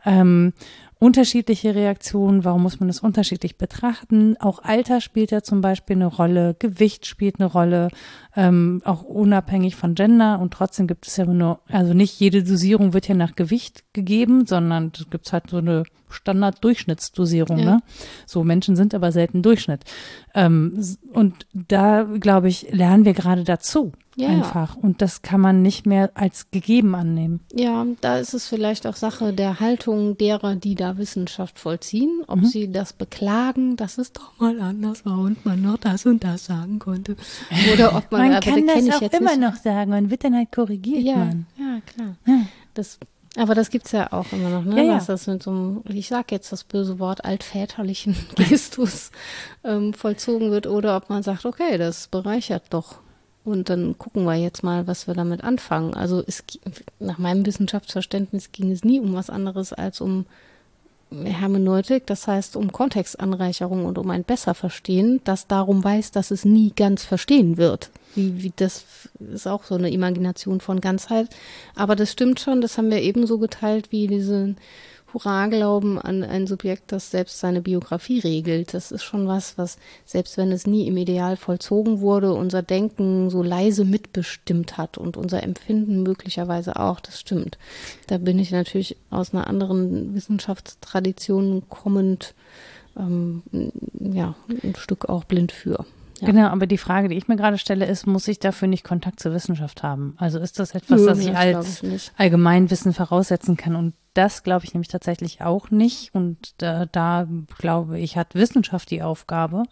Speaker 1: ähm, unterschiedliche Reaktionen, warum muss man das unterschiedlich betrachten? Auch Alter spielt ja zum Beispiel eine Rolle, Gewicht spielt eine Rolle, ähm, auch unabhängig von Gender und trotzdem gibt es ja nur, also nicht jede Dosierung wird ja nach Gewicht gegeben, sondern es gibt halt so eine Standard-Durchschnittsdosierung.
Speaker 2: Ja.
Speaker 1: Ne? So Menschen sind aber selten Durchschnitt. Ähm, und da, glaube ich, lernen wir gerade dazu
Speaker 2: Ja.
Speaker 1: einfach. Und das kann man nicht mehr als gegeben annehmen.
Speaker 2: Ja, da ist es vielleicht auch Sache der Haltung derer, die da Wissenschaft vollziehen, ob sie das beklagen, dass es doch mal anders war und man noch das und das sagen konnte. Oder ob man,
Speaker 1: Man
Speaker 2: aber
Speaker 1: kann
Speaker 2: das
Speaker 1: das auch immer
Speaker 2: nicht.
Speaker 1: noch sagen und wird dann halt korrigiert,
Speaker 2: Ja,
Speaker 1: Mann.
Speaker 2: ja, klar.
Speaker 1: Ja.
Speaker 2: Das, aber das gibt's ja auch immer noch, ne?
Speaker 1: Ja, ja.
Speaker 2: Dass das mit so einem, ich sag jetzt das böse Wort, altväterlichen Gestus ähm, vollzogen wird oder ob man sagt, okay, das bereichert doch. Und dann gucken wir jetzt mal, was wir damit anfangen. Also es, nach meinem Wissenschaftsverständnis ging es nie um was anderes als um Hermeneutik, das heißt um Kontextanreicherung und um ein besser Verstehen, das darum weiß, dass es nie ganz verstehen wird. Wie, wie das ist auch so eine Imagination von Ganzheit. Aber das stimmt schon, das haben wir ebenso geteilt wie diesen Hurra-Glauben an ein Subjekt, das selbst seine Biografie regelt. Das ist schon was, was, selbst wenn es nie im Ideal vollzogen wurde, unser Denken so leise mitbestimmt hat und unser Empfinden möglicherweise auch. Das stimmt. Da bin ich natürlich aus einer anderen Wissenschaftstradition kommend, ähm, ja, ein Stück auch blind für. Ja.
Speaker 1: Genau, aber die Frage, die ich mir gerade stelle, ist, muss ich dafür nicht Kontakt zur Wissenschaft haben? Also ist das etwas,
Speaker 2: Nö,
Speaker 1: das ich als
Speaker 2: ich.
Speaker 1: Allgemeinwissen voraussetzen kann? Und das glaube ich nämlich tatsächlich auch nicht. Und da, da glaube ich, hat Wissenschaft die Aufgabe,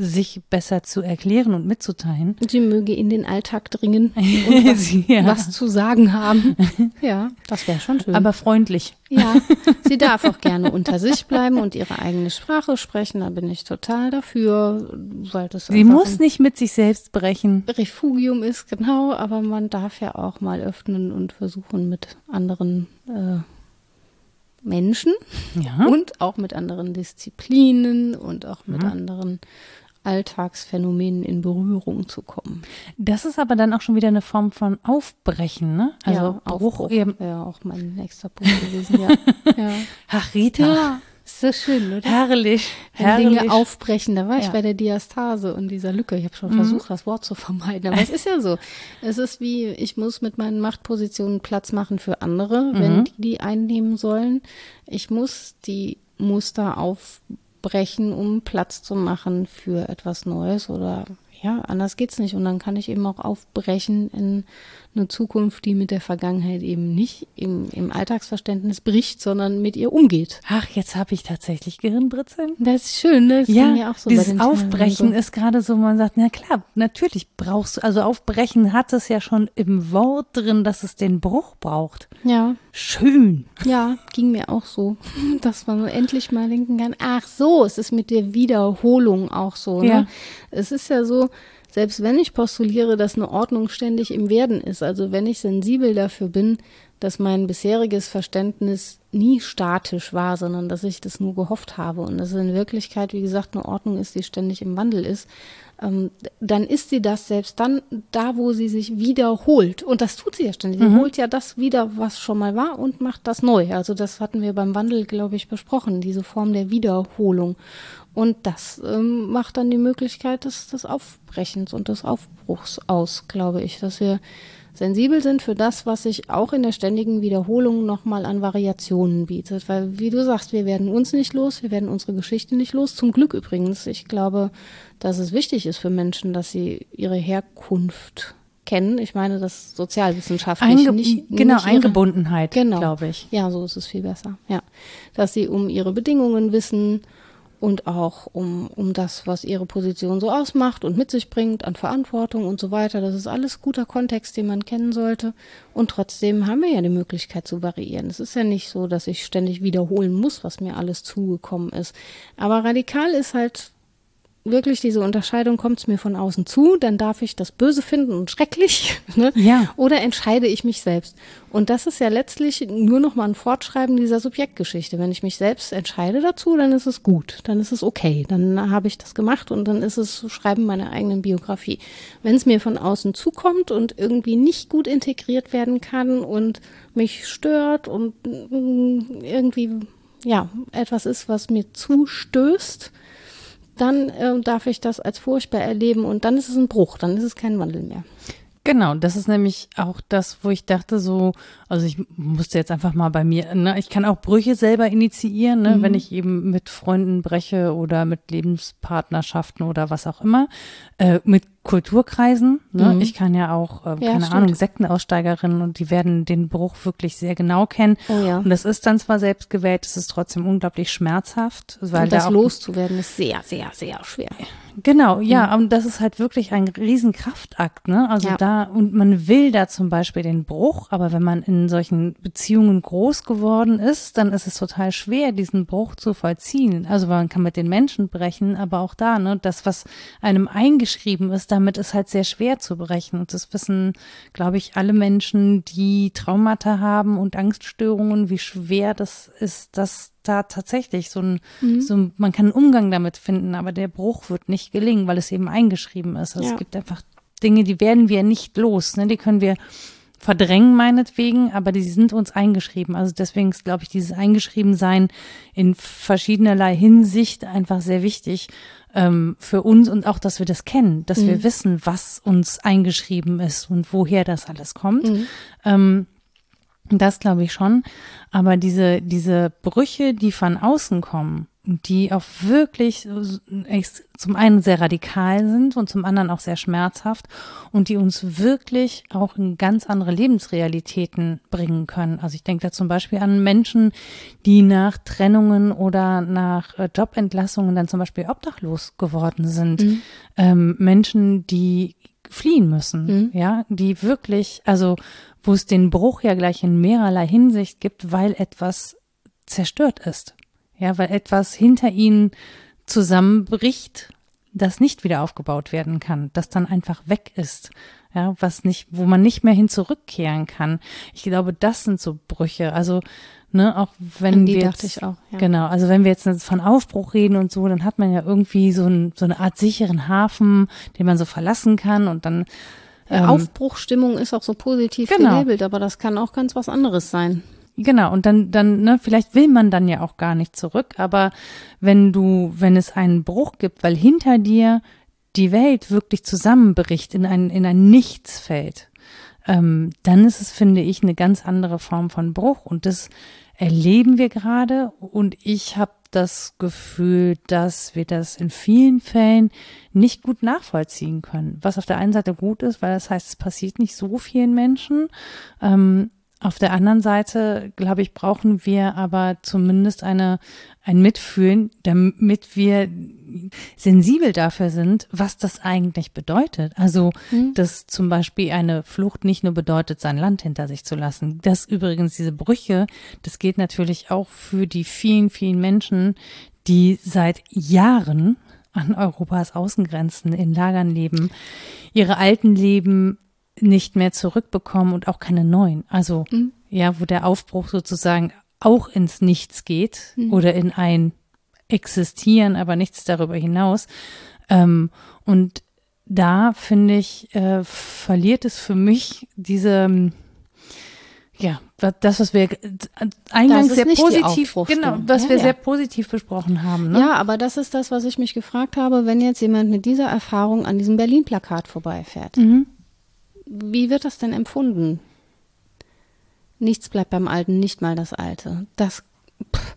Speaker 1: sich besser zu erklären und mitzuteilen.
Speaker 2: Sie möge in den Alltag dringen und was,
Speaker 1: Ja.
Speaker 2: was zu sagen haben. Ja, das wäre schon schön.
Speaker 1: Aber freundlich.
Speaker 2: ja, sie darf auch gerne unter sich bleiben und ihre eigene Sprache sprechen. Da bin ich total dafür, weil das
Speaker 1: Sie muss nicht mit sich selbst brechen.
Speaker 2: Refugium ist, genau. Aber man darf ja auch mal öffnen und versuchen mit anderen äh, Menschen
Speaker 1: Ja.
Speaker 2: und auch mit anderen Disziplinen und auch mit
Speaker 1: Mhm.
Speaker 2: anderen Alltagsphänomenen in Berührung zu kommen.
Speaker 1: Das ist aber dann auch schon wieder eine Form von Aufbrechen, ne? Also
Speaker 2: ja,
Speaker 1: Bruch
Speaker 2: Aufbruch
Speaker 1: eben.
Speaker 2: wäre auch mein nächster Punkt gewesen. Ja, ja.
Speaker 1: Ach, Rita.
Speaker 2: Ist so schön, oder?
Speaker 1: Herrlich.
Speaker 2: Wenn
Speaker 1: Herrlich.
Speaker 2: Dinge aufbrechen, da war ich
Speaker 1: Ja.
Speaker 2: bei der Diastase und dieser Lücke. Ich habe schon
Speaker 1: Mhm.
Speaker 2: versucht, das Wort zu vermeiden, aber es ist ja so. Es ist wie, ich muss mit meinen Machtpositionen Platz machen für andere,
Speaker 1: Mhm.
Speaker 2: wenn die die einnehmen sollen. Ich muss die Muster aufbrechen, um Platz zu machen für etwas Neues oder ja, anders geht's nicht. Und dann kann ich eben auch aufbrechen in eine Zukunft, die mit der Vergangenheit eben nicht im, im Alltagsverständnis bricht, sondern mit ihr umgeht.
Speaker 1: Ach, jetzt habe ich tatsächlich Gehirnbritzeln.
Speaker 2: Das ist schön, ne? Das
Speaker 1: Ja,
Speaker 2: ging mir auch so
Speaker 1: dieses Aufbrechen
Speaker 2: so.
Speaker 1: ist gerade so, man sagt, na klar, natürlich brauchst du, also Aufbrechen hat es ja schon im Wort drin, dass es den Bruch braucht.
Speaker 2: Ja,
Speaker 1: Schön.
Speaker 2: ja, ging mir auch so, dass man endlich mal denken kann, ach so, es ist mit der Wiederholung auch so.
Speaker 1: Ja.
Speaker 2: Ne? Es ist ja so, selbst wenn ich postuliere, dass eine Ordnung ständig im Werden ist, also wenn ich sensibel dafür bin, dass mein bisheriges Verständnis nie statisch war, sondern dass ich das nur gehofft habe und dass es in Wirklichkeit, wie gesagt, eine Ordnung ist, die ständig im Wandel ist, ähm, dann ist sie das selbst dann da, wo sie sich wiederholt. Und das tut sie ja ständig. Sie holt ja das wieder, was schon mal war und macht das neu. Also das hatten wir beim Wandel, glaube ich, besprochen, diese Form der Wiederholung. Und das ähm, macht dann die Möglichkeit des, des Aufbrechens und des Aufbruchs aus, glaube ich, dass wir sensibel sind für das, was sich auch in der ständigen Wiederholung nochmal an Variationen bietet. Weil, wie du sagst, wir werden uns nicht los, wir werden unsere Geschichte nicht los. Zum Glück übrigens. Ich glaube, dass es wichtig ist für Menschen, dass sie ihre Herkunft kennen. Ich meine, das sozialwissenschaftlich
Speaker 1: Einge
Speaker 2: nicht,
Speaker 1: genau,
Speaker 2: nicht ihre-
Speaker 1: Eingebundenheit,
Speaker 2: Genau.
Speaker 1: glaube ich.
Speaker 2: Ja, so ist es viel besser. Ja, dass sie um ihre Bedingungen wissen und auch um, um das, was ihre Position so ausmacht und mit sich bringt an Verantwortung und so weiter. Das ist alles guter Kontext, den man kennen sollte. Und trotzdem haben wir ja die Möglichkeit zu variieren. Es ist ja nicht so, dass ich ständig wiederholen muss, was mir alles zugekommen ist. Aber radikal ist halt wirklich diese Unterscheidung, kommt es mir von außen zu, dann darf ich das böse finden und schrecklich. Ne?
Speaker 1: Ja.
Speaker 2: Oder entscheide ich mich selbst? Und das ist ja letztlich nur noch mal ein Fortschreiben dieser Subjektgeschichte. Wenn ich mich selbst entscheide dazu, dann ist es gut, dann ist es okay, dann habe ich das gemacht und dann ist es Schreiben meiner eigenen Biografie. Wenn es mir von außen zukommt und irgendwie nicht gut integriert werden kann und mich stört und mm, irgendwie ja etwas ist, was mir zustößt, dann äh, darf ich das als furchtbar erleben und dann ist es ein Bruch, dann ist es kein Wandel mehr.
Speaker 1: Genau, das ist nämlich auch das, wo ich dachte so, also ich musste jetzt einfach mal bei mir, ne, ich kann auch Brüche selber initiieren, ne, wenn ich eben mit Freunden breche oder mit Lebenspartnerschaften oder was auch immer, äh, mit Kulturkreisen. Ne?
Speaker 2: Mhm.
Speaker 1: Ich kann ja auch, äh,
Speaker 2: Ja,
Speaker 1: keine
Speaker 2: stimmt.
Speaker 1: Ahnung, Sektenaussteigerinnen und die werden den Bruch wirklich sehr genau kennen.
Speaker 2: Oh ja.
Speaker 1: Und das ist dann zwar selbst gewählt, es ist trotzdem unglaublich schmerzhaft, weil
Speaker 2: und
Speaker 1: da
Speaker 2: das
Speaker 1: auch
Speaker 2: loszuwerden ist sehr, sehr, sehr schwer.
Speaker 1: Genau, ja, und das ist halt wirklich ein Riesenkraftakt, ne? Also
Speaker 2: Ja.
Speaker 1: da, und man will da zum Beispiel den Bruch, aber wenn man in solchen Beziehungen groß geworden ist, dann ist es total schwer, diesen Bruch zu vollziehen. Also man kann mit den Menschen brechen, aber auch da, ne, das, was einem eingeschrieben ist, damit ist halt sehr schwer zu brechen. Und das wissen, glaube ich, alle Menschen, die Traumata haben und Angststörungen, wie schwer das ist, das da tatsächlich so ein,
Speaker 2: Mhm.
Speaker 1: so ein, man kann einen Umgang damit finden, aber der Bruch wird nicht gelingen, weil es eben eingeschrieben ist. Also
Speaker 2: Ja.
Speaker 1: Es gibt einfach Dinge, die werden wir nicht los, ne? Die können wir verdrängen meinetwegen, aber die sind uns eingeschrieben. Also deswegen ist, glaube ich, dieses Eingeschriebensein in verschiedenerlei Hinsicht einfach sehr wichtig ähm, für uns und auch, dass wir das kennen, dass wir wissen, was uns eingeschrieben ist und woher das alles kommt. Ähm, das glaube ich schon. Aber diese, diese Brüche, die von außen kommen, die auch wirklich zum einen sehr radikal sind und zum anderen auch sehr schmerzhaft und die uns wirklich auch in ganz andere Lebensrealitäten bringen können. Also ich denke da zum Beispiel an Menschen, die nach Trennungen oder nach äh, Jobentlassungen dann zum Beispiel obdachlos geworden sind. Mhm. Ähm, Menschen, die fliehen müssen, mhm. ja, die wirklich, also wo es den Bruch ja gleich in mehrerlei Hinsicht gibt, weil etwas zerstört ist. Ja, weil etwas hinter ihnen zusammenbricht, das nicht wieder aufgebaut werden kann, das dann einfach weg ist. Ja, was nicht, wo man nicht mehr hin zurückkehren kann. Ich glaube, das sind so Brüche. Also, ne, auch wenn
Speaker 2: An die
Speaker 1: wir
Speaker 2: dachte
Speaker 1: jetzt,
Speaker 2: ich auch, ja.
Speaker 1: genau, also wenn wir jetzt von Aufbruch reden und so, dann hat man ja irgendwie so, ein, so eine Art sicheren Hafen, den man so verlassen kann und dann ähm,
Speaker 2: Aufbruchstimmung ist auch so positiv
Speaker 1: Genau.
Speaker 2: gelabelt, aber das kann auch ganz was anderes sein.
Speaker 1: Genau, und dann, dann, ne, vielleicht will man dann ja auch gar nicht zurück, aber wenn du, wenn es einen Bruch gibt, weil hinter dir die Welt wirklich zusammenbricht, in ein, in ein Nichts fällt, ähm, dann ist es, finde ich, eine ganz andere Form von Bruch. Und das erleben wir gerade. Und ich habe das Gefühl, dass wir das in vielen Fällen nicht gut nachvollziehen können. Was auf der einen Seite gut ist, weil das heißt, es passiert nicht so vielen Menschen. Ähm, auf der anderen Seite, glaube ich, brauchen wir aber zumindest eine, ein Mitfühlen, damit wir sensibel dafür sind, was das eigentlich bedeutet. Also,
Speaker 2: Mhm.
Speaker 1: dass zum Beispiel eine Flucht nicht nur bedeutet, sein Land hinter sich zu lassen. Das übrigens, diese Brüche, das gilt natürlich auch für die vielen, vielen Menschen, die seit Jahren an Europas Außengrenzen in Lagern leben, ihre alten Leben nicht mehr zurückbekommen und auch keine neuen. Also
Speaker 2: Mhm.
Speaker 1: ja, wo der Aufbruch sozusagen auch ins Nichts geht
Speaker 2: Mhm.
Speaker 1: oder in ein Existieren, aber nichts darüber hinaus. Ähm, und da finde ich, äh, verliert es für mich diese, ähm, ja, das, was wir eingangs sehr positiv, genau, was
Speaker 2: Ja,
Speaker 1: wir
Speaker 2: ja.
Speaker 1: sehr positiv besprochen haben. Ne?
Speaker 2: Ja, aber das ist das, was ich mich gefragt habe, wenn jetzt jemand mit dieser Erfahrung an diesem Berlin-Plakat vorbeifährt.
Speaker 1: Mhm.
Speaker 2: Wie wird das denn empfunden? Nichts bleibt beim Alten, nicht mal das Alte. Das, pff,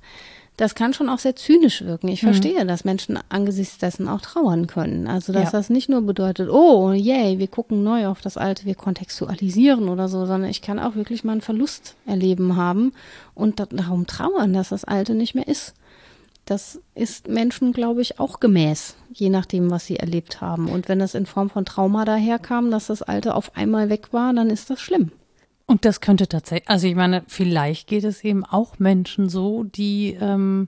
Speaker 2: das kann schon auch sehr zynisch wirken. Ich verstehe, dass Menschen angesichts dessen auch trauern können. Also, dass
Speaker 1: Ja.
Speaker 2: das nicht nur bedeutet, oh, yay, wir gucken neu auf das Alte, wir kontextualisieren oder so, sondern ich kann auch wirklich mal einen Verlust erleben haben und da- darum trauern, dass das Alte nicht mehr ist. Das ist Menschen, glaube ich, auch gemäß, je nachdem, was sie erlebt haben. Und wenn das in Form von Trauma daherkam, dass das Alte auf einmal weg war, dann ist das schlimm.
Speaker 1: Und das könnte tatsächlich, also ich meine, vielleicht geht es eben auch Menschen so, die ähm,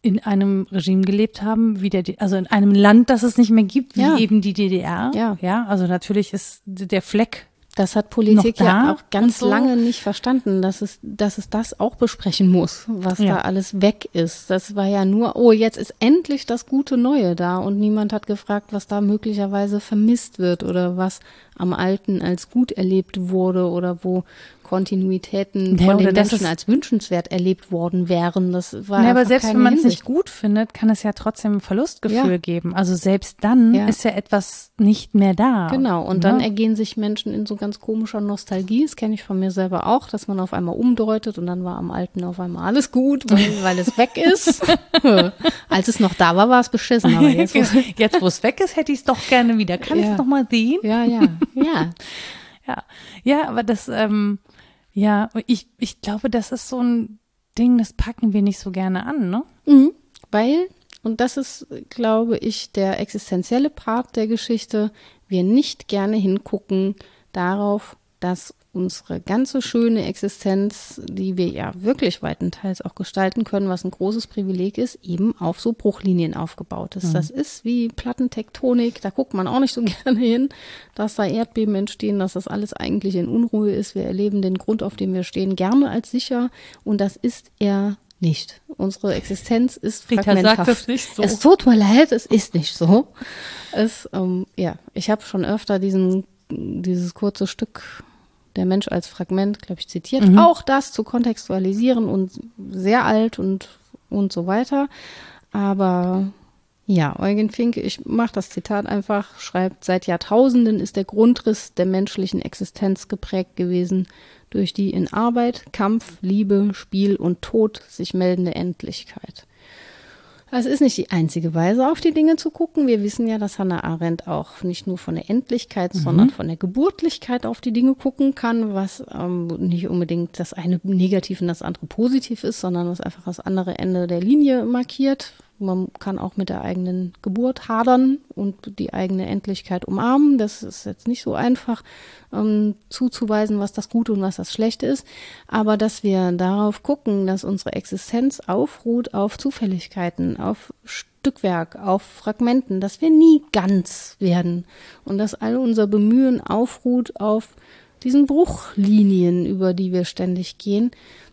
Speaker 1: in einem Regime gelebt haben, wie der, also in einem Land, das es nicht mehr gibt, wie
Speaker 2: Ja.
Speaker 1: eben die DDR.
Speaker 2: Ja.
Speaker 1: Ja, also natürlich ist der Fleck
Speaker 2: Das hat Politik ja auch ganz
Speaker 1: so?
Speaker 2: lange nicht verstanden, dass es, dass es das auch besprechen muss, was
Speaker 1: Ja.
Speaker 2: da alles weg ist. Das war ja nur, oh, jetzt ist endlich das gute Neue da und niemand hat gefragt, was da möglicherweise vermisst wird oder was am Alten als gut erlebt wurde oder wo Kontinuitäten
Speaker 1: Ja,
Speaker 2: von den Menschen als wünschenswert erlebt worden wären. Das war
Speaker 1: Ja, aber selbst wenn man es nicht gut findet, kann es ja trotzdem ein Verlustgefühl
Speaker 2: Ja.
Speaker 1: geben. Also selbst dann
Speaker 2: Ja.
Speaker 1: ist ja etwas nicht mehr da.
Speaker 2: Genau, und dann
Speaker 1: Ne?
Speaker 2: ergehen sich Menschen in so ganz komischer Nostalgie. Das kenne ich von mir selber auch, dass man auf einmal umdeutet und dann war am Alten auf einmal alles gut, weil, weil es weg ist. Als es noch da war, war es beschissen. Aber jetzt,
Speaker 1: Jetzt, wo es weg ist, hätte ich es doch gerne wieder. Kann ich es noch mal sehen?
Speaker 2: ja, ja, ja.
Speaker 1: Ja, ja, aber das, ähm, ja, ich, ich glaube, das ist so ein Ding, das packen wir nicht so gerne an, ne?
Speaker 2: Mhm. Weil, und das ist, glaube ich, der existenzielle Part der Geschichte, wir nicht gerne hingucken darauf, dass unsere ganze schöne Existenz, die wir ja wirklich weitenteils auch gestalten können, was ein großes Privileg ist, eben auf so Bruchlinien aufgebaut ist. Das ist wie Plattentektonik, da guckt man auch nicht so gerne hin, dass da Erdbeben entstehen, dass das alles eigentlich in Unruhe ist. Wir erleben den Grund, auf dem wir stehen, gerne als sicher und das ist er nicht. Unsere Existenz ist
Speaker 1: Rita
Speaker 2: fragmenthaft.
Speaker 1: sagt das nicht so.
Speaker 2: Es tut mir leid, es ist nicht so. Es, ähm, ja, ich habe schon öfter diesen, dieses kurze Stück der Mensch als Fragment, glaube ich, zitiert.
Speaker 1: Mhm.
Speaker 2: Auch das zu kontextualisieren und sehr alt und, und so weiter. Aber ja, Eugen Fink, ich mache das Zitat einfach, schreibt, seit Jahrtausenden ist der Grundriss der menschlichen Existenz geprägt gewesen durch die in Arbeit, Kampf, Liebe, Spiel und Tod sich meldende Endlichkeit. Es ist nicht die einzige Weise, auf die Dinge zu gucken. Wir wissen ja, dass Hannah Arendt auch nicht nur von der Endlichkeit, mhm. sondern von der Geburtlichkeit auf die Dinge gucken kann, was ähm, nicht unbedingt das eine negativ und das andere positiv ist, sondern was einfach das andere Ende der Linie markiert, man kann auch mit der eigenen Geburt hadern und die eigene Endlichkeit umarmen. Das ist jetzt nicht so einfach ähm, zuzuweisen, was das Gute und was das Schlechte ist. Aber dass wir darauf gucken, dass unsere Existenz aufruht auf Zufälligkeiten, auf Stückwerk, auf Fragmenten, dass wir nie ganz werden und dass all unser Bemühen aufruht auf diesen Bruchlinien, über die wir ständig gehen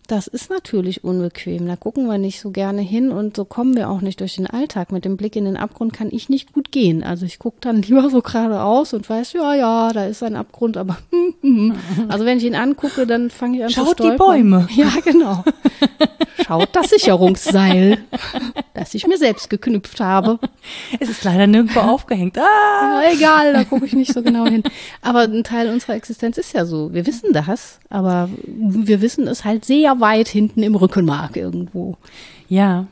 Speaker 2: das ist natürlich unbequem. Da gucken wir nicht so gerne hin und so kommen wir auch nicht durch den Alltag. Mit dem Blick in den Abgrund kann ich nicht gut gehen. Also ich gucke dann lieber so geradeaus und weiß, ja, ja, da ist ein Abgrund, aber also wenn ich ihn angucke, dann fange ich an
Speaker 1: Schaut
Speaker 2: zu stolpern.
Speaker 1: die Bäume.
Speaker 2: Ja, genau. Schaut das Sicherungsseil, das ich mir selbst geknüpft habe.
Speaker 1: Es ist leider nirgendwo aufgehängt. Ah!
Speaker 2: Ja, egal, da gucke ich nicht so genau hin. Aber ein Teil unserer Existenz ist ja so. Wir wissen das, aber wir wissen es halt sehr weit hinten im Rückenmark irgendwo.
Speaker 1: Ja.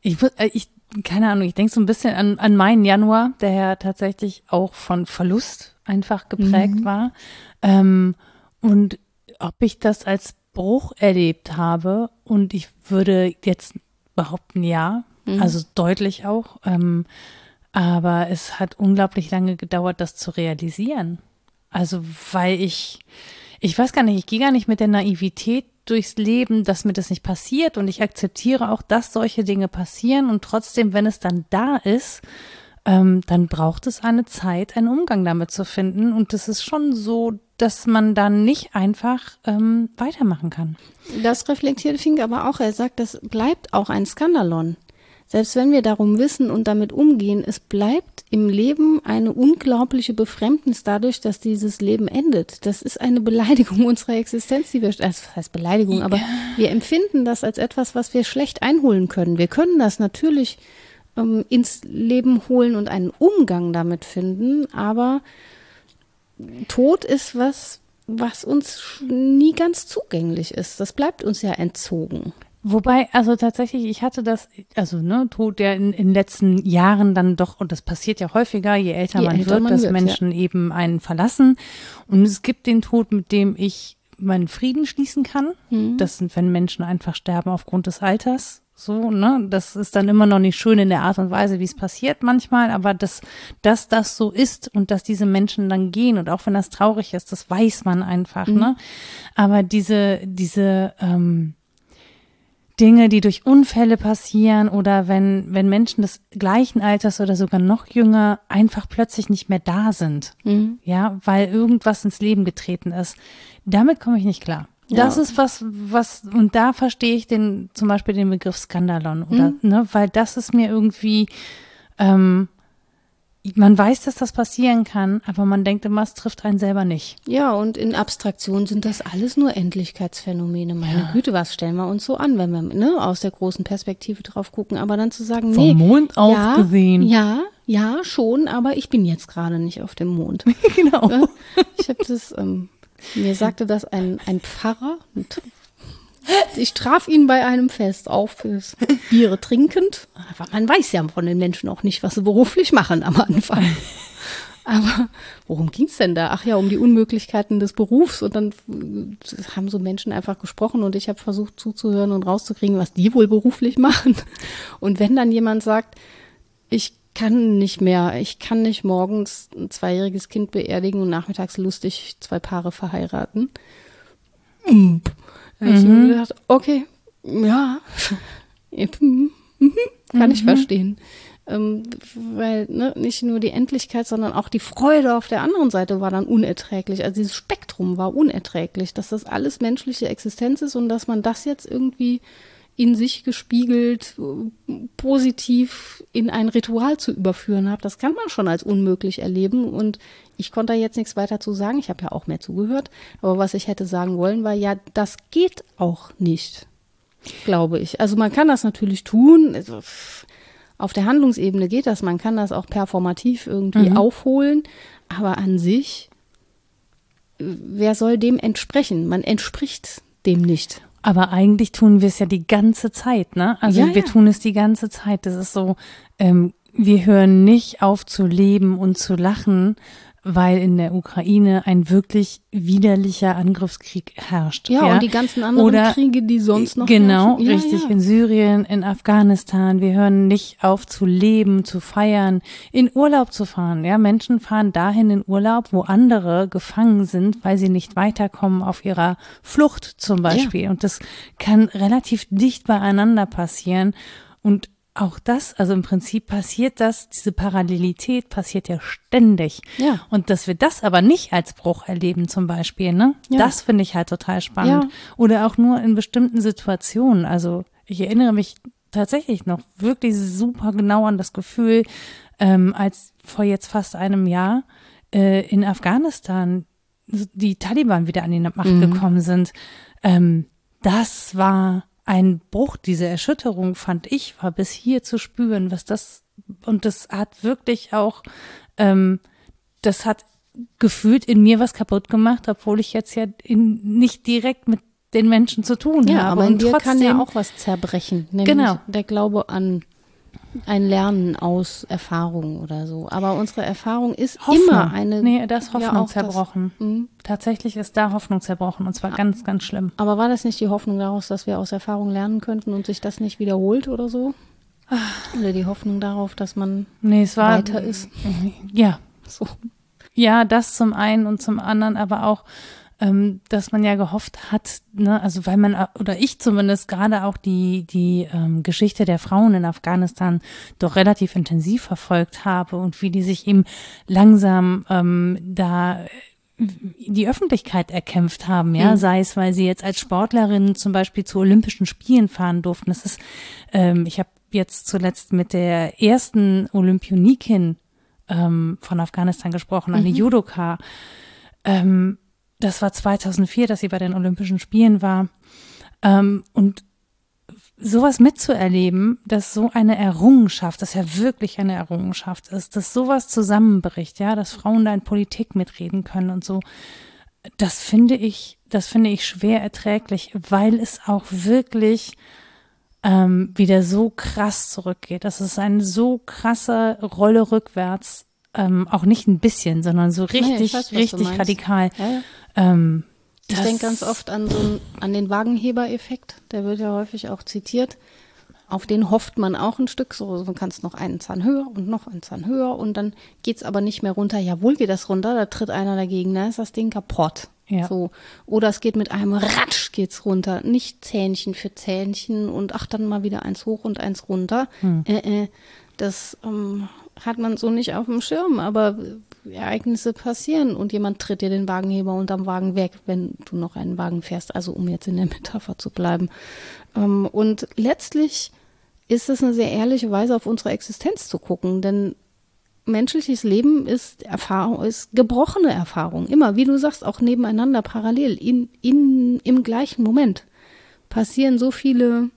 Speaker 1: Ich, äh, ich keine Ahnung, ich denke so ein bisschen an, an meinen Januar, der ja tatsächlich auch von Verlust einfach geprägt mhm. war. Ähm, und ob ich das als Bruch erlebt habe und ich würde jetzt behaupten, ja, mhm. also deutlich auch. Ähm, aber es hat unglaublich lange gedauert, das zu realisieren. Also, weil ich, ich weiß gar nicht, ich gehe gar nicht mit der Naivität durchs Leben, dass mir das nicht passiert und ich akzeptiere auch, dass solche Dinge passieren und trotzdem, wenn es dann da ist, ähm, dann braucht es eine Zeit, einen Umgang damit zu finden und das ist schon so, dass man dann nicht einfach ähm, weitermachen kann.
Speaker 2: Das reflektiert Fink aber auch. Er sagt, das bleibt auch ein Skandalon. Selbst wenn wir darum wissen und damit umgehen, es bleibt im Leben eine unglaubliche Befremdnis dadurch, dass dieses Leben endet. Das ist eine Beleidigung unserer Existenz, die wir, also das heißt Beleidigung, aber wir empfinden das als etwas, was wir schlecht einholen können. Wir können das natürlich ähm, ins Leben holen und einen Umgang damit finden, aber Tod ist was, was uns nie ganz zugänglich ist. Das bleibt uns ja entzogen.
Speaker 1: Wobei, also tatsächlich, ich hatte das, also ne, Tod ja in, in den letzten Jahren dann doch, und das passiert ja häufiger, je älter je man älter wird, man dass wird, Menschen ja. eben einen verlassen. Und es gibt den Tod, mit dem ich meinen Frieden schließen kann. Mhm. Das sind, wenn Menschen einfach sterben aufgrund des Alters. So, ne, das ist dann immer noch nicht schön in der Art und Weise, wie es passiert manchmal, aber dass, dass das so ist und dass diese Menschen dann gehen und auch wenn das traurig ist, das weiß man einfach, mhm. ne. Aber diese, diese, ähm, Dinge, die durch Unfälle passieren oder wenn, wenn Menschen des gleichen Alters oder sogar noch jünger einfach plötzlich nicht mehr da sind. Mhm. Ja, weil irgendwas ins Leben getreten ist. Damit komme ich nicht klar. Das ja. ist was, was, und da verstehe ich den, zum Beispiel den Begriff Skandalon oder, mhm. ne, weil das ist mir irgendwie, ähm, man weiß, dass das passieren kann, aber man denkt immer, es trifft einen selber nicht.
Speaker 2: Ja, und in Abstraktion sind das alles nur Endlichkeitsphänomene. Meine ja. Güte, was stellen wir uns so an, wenn wir ne, aus der großen Perspektive drauf gucken, aber dann zu sagen,
Speaker 1: Vom
Speaker 2: nee.
Speaker 1: Mond aus ja, gesehen.
Speaker 2: Ja, ja, schon, aber ich bin jetzt gerade nicht auf dem Mond.
Speaker 1: genau.
Speaker 2: Ich habe das ähm, mir sagte das ein, ein Pfarrer. Ich traf ihn bei einem Fest auf fürs Biere trinkend. Aber man weiß ja von den Menschen auch nicht, was sie beruflich machen am Anfang. Aber worum ging es denn da? Ach ja, um die Unmöglichkeiten des Berufs. Und dann haben so Menschen einfach gesprochen und ich habe versucht zuzuhören und rauszukriegen, was die wohl beruflich machen. Und wenn dann jemand sagt, ich kann nicht mehr. Ich kann nicht morgens ein zweijähriges Kind beerdigen und nachmittags lustig zwei Paare verheiraten. Mhm. Da habe ich mir mhm. gedacht, okay, ja, kann mhm. ich verstehen. Ähm, weil ne, nicht nur die Endlichkeit, sondern auch die Freude auf der anderen Seite war dann unerträglich. Also dieses Spektrum war unerträglich, dass das alles menschliche Existenz ist und dass man das jetzt irgendwie in sich gespiegelt positiv in ein Ritual zu überführen habe. Das kann man schon als unmöglich erleben. Und ich konnte da jetzt nichts weiter zu sagen. Ich habe ja auch mehr zugehört. Aber was ich hätte sagen wollen, war ja, das geht auch nicht, glaube ich. Also man kann das natürlich tun. Also auf der Handlungsebene geht das. Man kann das auch performativ irgendwie mhm. aufholen. Aber an sich, wer soll dem entsprechen? Man entspricht dem nicht.
Speaker 1: Aber eigentlich tun wir es ja die ganze Zeit, ne? Also
Speaker 2: Ja,
Speaker 1: wir
Speaker 2: ja.
Speaker 1: tun es die ganze Zeit. Das ist so, ähm, wir hören nicht auf zu leben und zu lachen, weil in der Ukraine ein wirklich widerlicher Angriffskrieg herrscht.
Speaker 2: Ja, und die ganzen anderen
Speaker 1: Oder-
Speaker 2: Kriege, die sonst noch
Speaker 1: Genau.
Speaker 2: Ja,
Speaker 1: richtig.
Speaker 2: Ja.
Speaker 1: In Syrien, in Afghanistan. Wir hören nicht auf zu leben, zu feiern, in Urlaub zu fahren. Ja, Menschen fahren dahin in Urlaub, wo andere gefangen sind, weil sie nicht weiterkommen auf ihrer Flucht zum Beispiel. Und das kann relativ dicht beieinander passieren. Und auch das, also im Prinzip passiert das, diese Parallelität passiert ja ständig.
Speaker 2: Ja.
Speaker 1: Und dass wir das aber nicht als Bruch erleben zum Beispiel, ne?
Speaker 2: Ja.
Speaker 1: Das finde ich halt total spannend.
Speaker 2: Ja.
Speaker 1: Oder auch nur in bestimmten Situationen. Also ich erinnere mich tatsächlich noch wirklich super genau an das Gefühl, ähm, als vor jetzt fast einem Jahr äh, in Afghanistan die Taliban wieder an die Macht
Speaker 2: Mhm.
Speaker 1: gekommen sind. Ähm, das war ein Bruch, diese Erschütterung fand ich, war bis hier zu spüren, was das, und das hat wirklich auch, ähm, das hat gefühlt in mir was kaputt gemacht, obwohl ich jetzt ja in, nicht direkt mit den Menschen zu tun
Speaker 2: Ja,
Speaker 1: habe.
Speaker 2: aber in
Speaker 1: und
Speaker 2: dir
Speaker 1: trotzdem,
Speaker 2: kann ja auch was zerbrechen. Nämlich
Speaker 1: Genau.
Speaker 2: der Glaube an ein Lernen aus Erfahrung oder so. Aber unsere Erfahrung ist
Speaker 1: Hoffnung.
Speaker 2: immer eine.
Speaker 1: Nee, da ist
Speaker 2: Ja,
Speaker 1: Hoffnung
Speaker 2: das.
Speaker 1: zerbrochen.
Speaker 2: Mhm.
Speaker 1: Tatsächlich ist da Hoffnung zerbrochen und zwar ganz, ganz schlimm.
Speaker 2: Aber war das nicht die Hoffnung daraus, dass wir aus Erfahrung lernen könnten und sich das nicht wiederholt oder so? Oder die Hoffnung darauf, dass man
Speaker 1: Nee, es war
Speaker 2: weiter ist?
Speaker 1: Ja,
Speaker 2: So.
Speaker 1: ja, das zum einen und zum anderen aber auch, ähm, dass man ja gehofft hat, ne, also weil man oder ich zumindest gerade auch die die ähm, Geschichte der Frauen in Afghanistan doch relativ intensiv verfolgt habe und wie die sich eben langsam ähm, da die Öffentlichkeit erkämpft haben, ja,
Speaker 2: Mhm.
Speaker 1: sei es, weil sie jetzt als Sportlerinnen zum Beispiel zu Olympischen Spielen fahren durften. Das ist, ähm, ich habe jetzt zuletzt mit der ersten Olympionikin ähm, von Afghanistan gesprochen, eine Judoka. Ähm, das war 2004, dass sie bei den Olympischen Spielen war. Ähm, und sowas mitzuerleben, dass so eine Errungenschaft, das ja wirklich eine Errungenschaft ist, dass sowas zusammenbricht, ja, dass Frauen da in Politik mitreden können und so, das finde ich, das finde ich schwer erträglich, weil es auch wirklich ähm, wieder so krass zurückgeht. Das ist eine so krasse Rolle rückwärts, ähm, auch nicht ein bisschen, sondern so richtig,
Speaker 2: weiß, was du
Speaker 1: richtig radikal.
Speaker 2: Ja, ja.
Speaker 1: Ähm,
Speaker 2: Ich denke ganz oft an so einen, an den Wagenheber-Effekt, der wird ja häufig auch zitiert. Auf den hofft man auch ein Stück, so du kannst noch einen Zahn höher und noch einen Zahn höher und dann geht's aber nicht mehr runter. Jawohl geht das runter, da tritt einer dagegen, da ist das Ding kaputt.
Speaker 1: Ja.
Speaker 2: So. Oder es geht mit einem Ratsch geht's runter. Nicht Zähnchen für Zähnchen und ach, dann mal wieder eins hoch und eins runter.
Speaker 1: Hm.
Speaker 2: Äh, äh, das ähm, hat man so nicht auf dem Schirm, aber Ereignisse passieren und jemand tritt dir den Wagenheber unterm Wagen weg, wenn du noch einen Wagen fährst. Also um jetzt in der Metapher zu bleiben. Ähm, und letztlich ist es eine sehr ehrliche Weise, auf unsere Existenz zu gucken, denn menschliches Leben ist Erfahrung, ist gebrochene Erfahrung. Immer, wie du sagst, auch nebeneinander parallel, in, in, im gleichen Moment passieren so viele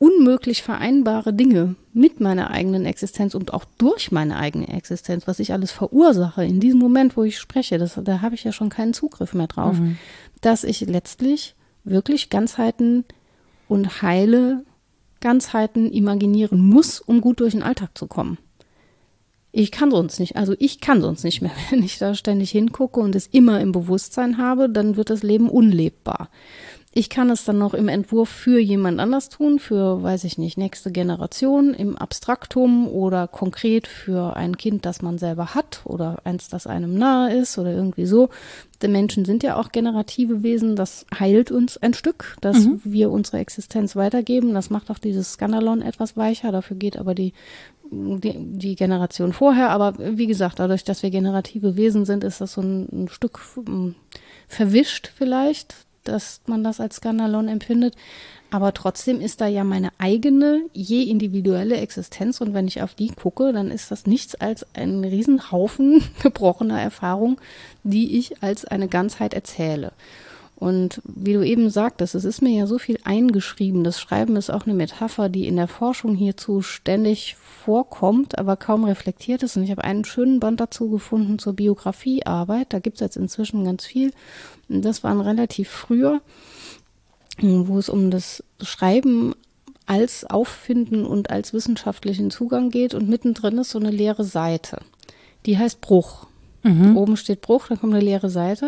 Speaker 2: unmöglich vereinbare Dinge mit meiner eigenen Existenz und auch durch meine eigene Existenz, was ich alles verursache in diesem Moment, wo ich spreche, das, da habe ich ja schon keinen Zugriff mehr drauf, dass ich letztlich wirklich Ganzheiten und heile Ganzheiten imaginieren muss, um gut durch den Alltag zu kommen. Ich kann sonst nicht, also ich kann sonst nicht mehr, wenn ich da ständig hingucke und es immer im Bewusstsein habe, dann wird das Leben unlebbar. Ich kann es dann noch im Entwurf für jemand anders tun, für, weiß ich nicht, nächste Generation, im Abstraktum oder konkret für ein Kind, das man selber hat oder eins, das einem nahe ist oder irgendwie so. Denn Menschen sind ja auch generative Wesen, das heilt uns ein Stück, dass wir unsere Existenz weitergeben. Das macht auch dieses Skandalon etwas weicher, dafür geht aber die die, die Generation vorher, aber wie gesagt, dadurch, dass wir generative Wesen sind, ist das so ein, ein Stück ähm, verwischt vielleicht, dass man das als Skandalon empfindet. Aber trotzdem ist da ja meine eigene, je individuelle Existenz und wenn ich auf die gucke, dann ist das nichts als ein Riesenhaufen gebrochener Erfahrung, die ich als eine Ganzheit erzähle. Und wie du eben sagtest, es ist mir ja so viel eingeschrieben. Das Schreiben ist auch eine Metapher, die in der Forschung hierzu ständig vorkommt, aber kaum reflektiert ist. Und ich habe einen schönen Band dazu gefunden zur Biografiearbeit. Da gibt es jetzt inzwischen ganz viel. Das waren relativ früher wo es um das Schreiben als Auffinden und als wissenschaftlichen Zugang geht und mittendrin ist so eine leere Seite. Die heißt Bruch. Mhm. Oben steht Bruch, dann kommt eine leere Seite.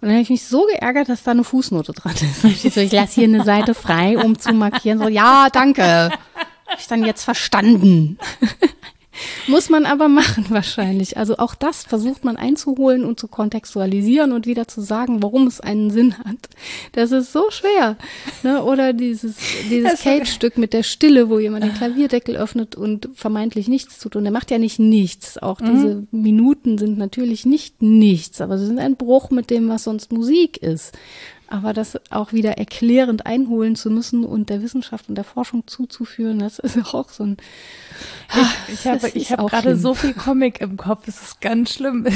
Speaker 2: Und dann habe ich mich so geärgert, dass da eine Fußnote dran ist. Ich, so, ich lasse hier eine Seite frei, um zu markieren. So, ja, danke. Habe ich dann jetzt verstanden. Muss man aber machen wahrscheinlich. Also auch das versucht man einzuholen und zu kontextualisieren und wieder zu sagen, warum es einen Sinn hat. Das ist so schwer. Ne? Oder dieses, dieses Kate-Stück mit der Stille, wo jemand den Klavierdeckel öffnet und vermeintlich nichts tut. Und er macht ja nicht nichts. Auch mhm. diese Minuten sind natürlich nicht nichts, aber sie sind ein Bruch mit dem, was sonst Musik ist. Aber das auch wieder erklärend einholen zu müssen und der Wissenschaft und der Forschung zuzuführen, das ist auch so ein.
Speaker 1: Ich, ich habe ich gerade so viel Comic im Kopf, es ist ganz schlimm.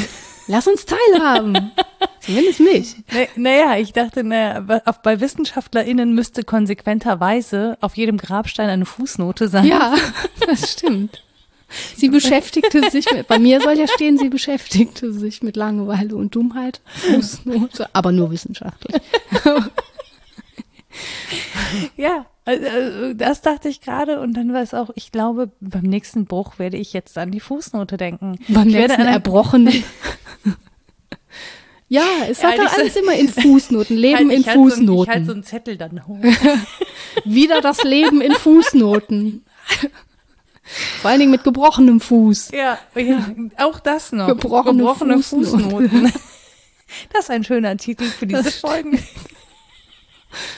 Speaker 2: Lass uns teilhaben. Zumindest mich.
Speaker 1: Naja, ich dachte, naja, bei WissenschaftlerInnen müsste konsequenterweise auf jedem Grabstein eine Fußnote sein.
Speaker 2: Ja, das stimmt. Sie beschäftigte sich mit, bei mir soll ja stehen, sie beschäftigte sich mit Langeweile und Dummheit. Fußnote, aber nur wissenschaftlich.
Speaker 1: ja, also das dachte ich gerade und dann war es auch, ich glaube, beim nächsten Bruch werde ich jetzt an die Fußnote denken.
Speaker 2: Beim
Speaker 1: ich
Speaker 2: nächsten Erbrochenen. ja, es hat ja, alles so, immer in Fußnoten, Leben halt, in Fußnoten. So, ich
Speaker 1: halte so einen Zettel dann hoch.
Speaker 2: Wieder das Leben in Fußnoten. Vor allen Dingen mit gebrochenem Fuß.
Speaker 1: Ja, ja auch das noch.
Speaker 2: Gebrochene, Gebrochene Fußnoten. Fußnoten.
Speaker 1: Das ist ein schöner Titel für diese Folgen.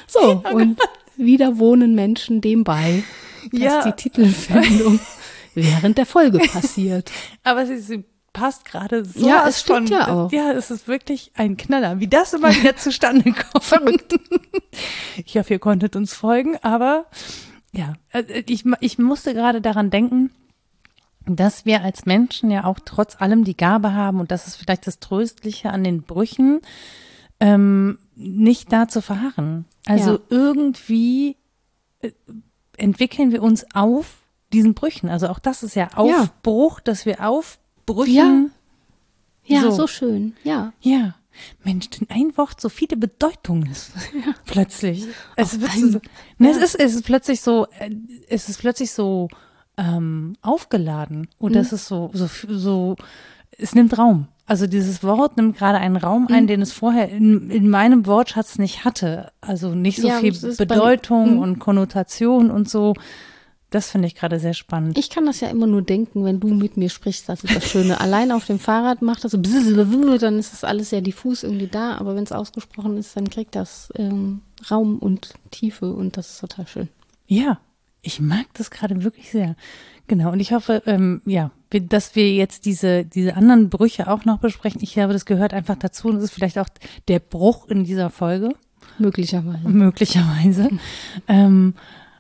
Speaker 2: So, oh und wieder wohnen Menschen dem bei, dass ja. die Titelfindung während der Folge passiert.
Speaker 1: Aber sie, sie passt gerade so.
Speaker 2: Ja, es stimmt von, ja auch.
Speaker 1: Ja, es ist wirklich ein Knaller, wie das immer wieder zustande kommt. Verrückt. Ich hoffe, ihr konntet uns folgen, aber ja, äh, ich, ich musste gerade daran denken, dass wir als Menschen ja auch trotz allem die Gabe haben, und das ist vielleicht das Tröstliche an den Brüchen, ähm, nicht da zu verharren. Also ja. irgendwie äh, entwickeln wir uns auf diesen Brüchen. Also auch das ist ja Aufbruch, ja. dass wir aufbrüchen.
Speaker 2: Ja, ja so. so schön, ja.
Speaker 1: Ja. Mensch, in ein Wort so viele Bedeutungen ja. plötzlich. Es, wird so, ne, ja. es, ist, es ist plötzlich so, äh, es ist plötzlich so ähm, aufgeladen und mhm. es ist so, so, so, es nimmt Raum. Also dieses Wort nimmt gerade einen Raum ein, mhm. den es vorher in, in meinem Wortschatz nicht hatte. Also nicht so ja, viel Bedeutung bei, und Konnotation und so. Das finde ich gerade sehr spannend.
Speaker 2: Ich kann das ja immer nur denken, wenn du mit mir sprichst, das ist das Schöne. Allein auf dem Fahrrad macht das so, dann ist das alles sehr diffus irgendwie da, aber wenn es ausgesprochen ist, dann kriegt das ähm, Raum und Tiefe und das ist total schön.
Speaker 1: Ja, ich mag das gerade wirklich sehr. Genau, und ich hoffe, ähm, ja, dass wir jetzt diese, diese anderen Brüche auch noch besprechen. Ich glaube, das gehört einfach dazu und das ist vielleicht auch der Bruch in dieser Folge.
Speaker 2: Möglicherweise.
Speaker 1: Möglicherweise. ähm,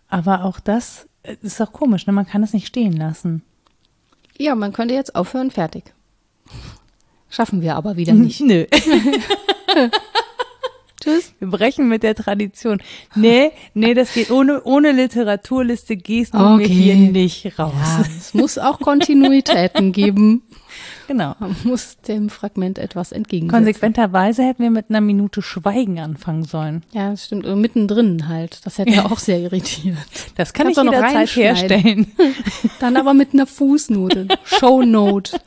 Speaker 1: aber auch das ist doch komisch, ne? Man kann es nicht stehen lassen.
Speaker 2: Ja, man könnte jetzt aufhören, fertig. Schaffen wir aber wieder nicht.
Speaker 1: Nö. Tschüss. Wir brechen mit der Tradition. Nee, nee, das geht ohne, ohne Literaturliste gehst du okay. hier nicht raus. Ja,
Speaker 2: es muss auch Kontinuitäten geben.
Speaker 1: Genau.
Speaker 2: Man muss dem Fragment etwas entgegensetzen.
Speaker 1: Konsequenterweise hätten wir mit einer Minute Schweigen anfangen sollen.
Speaker 2: Ja, das stimmt. Und mittendrin halt. Das hätte ja auch sehr irritiert.
Speaker 1: Das kann Kannst ich jederzeit herstellen.
Speaker 2: Dann aber mit einer Fußnote. Shownote.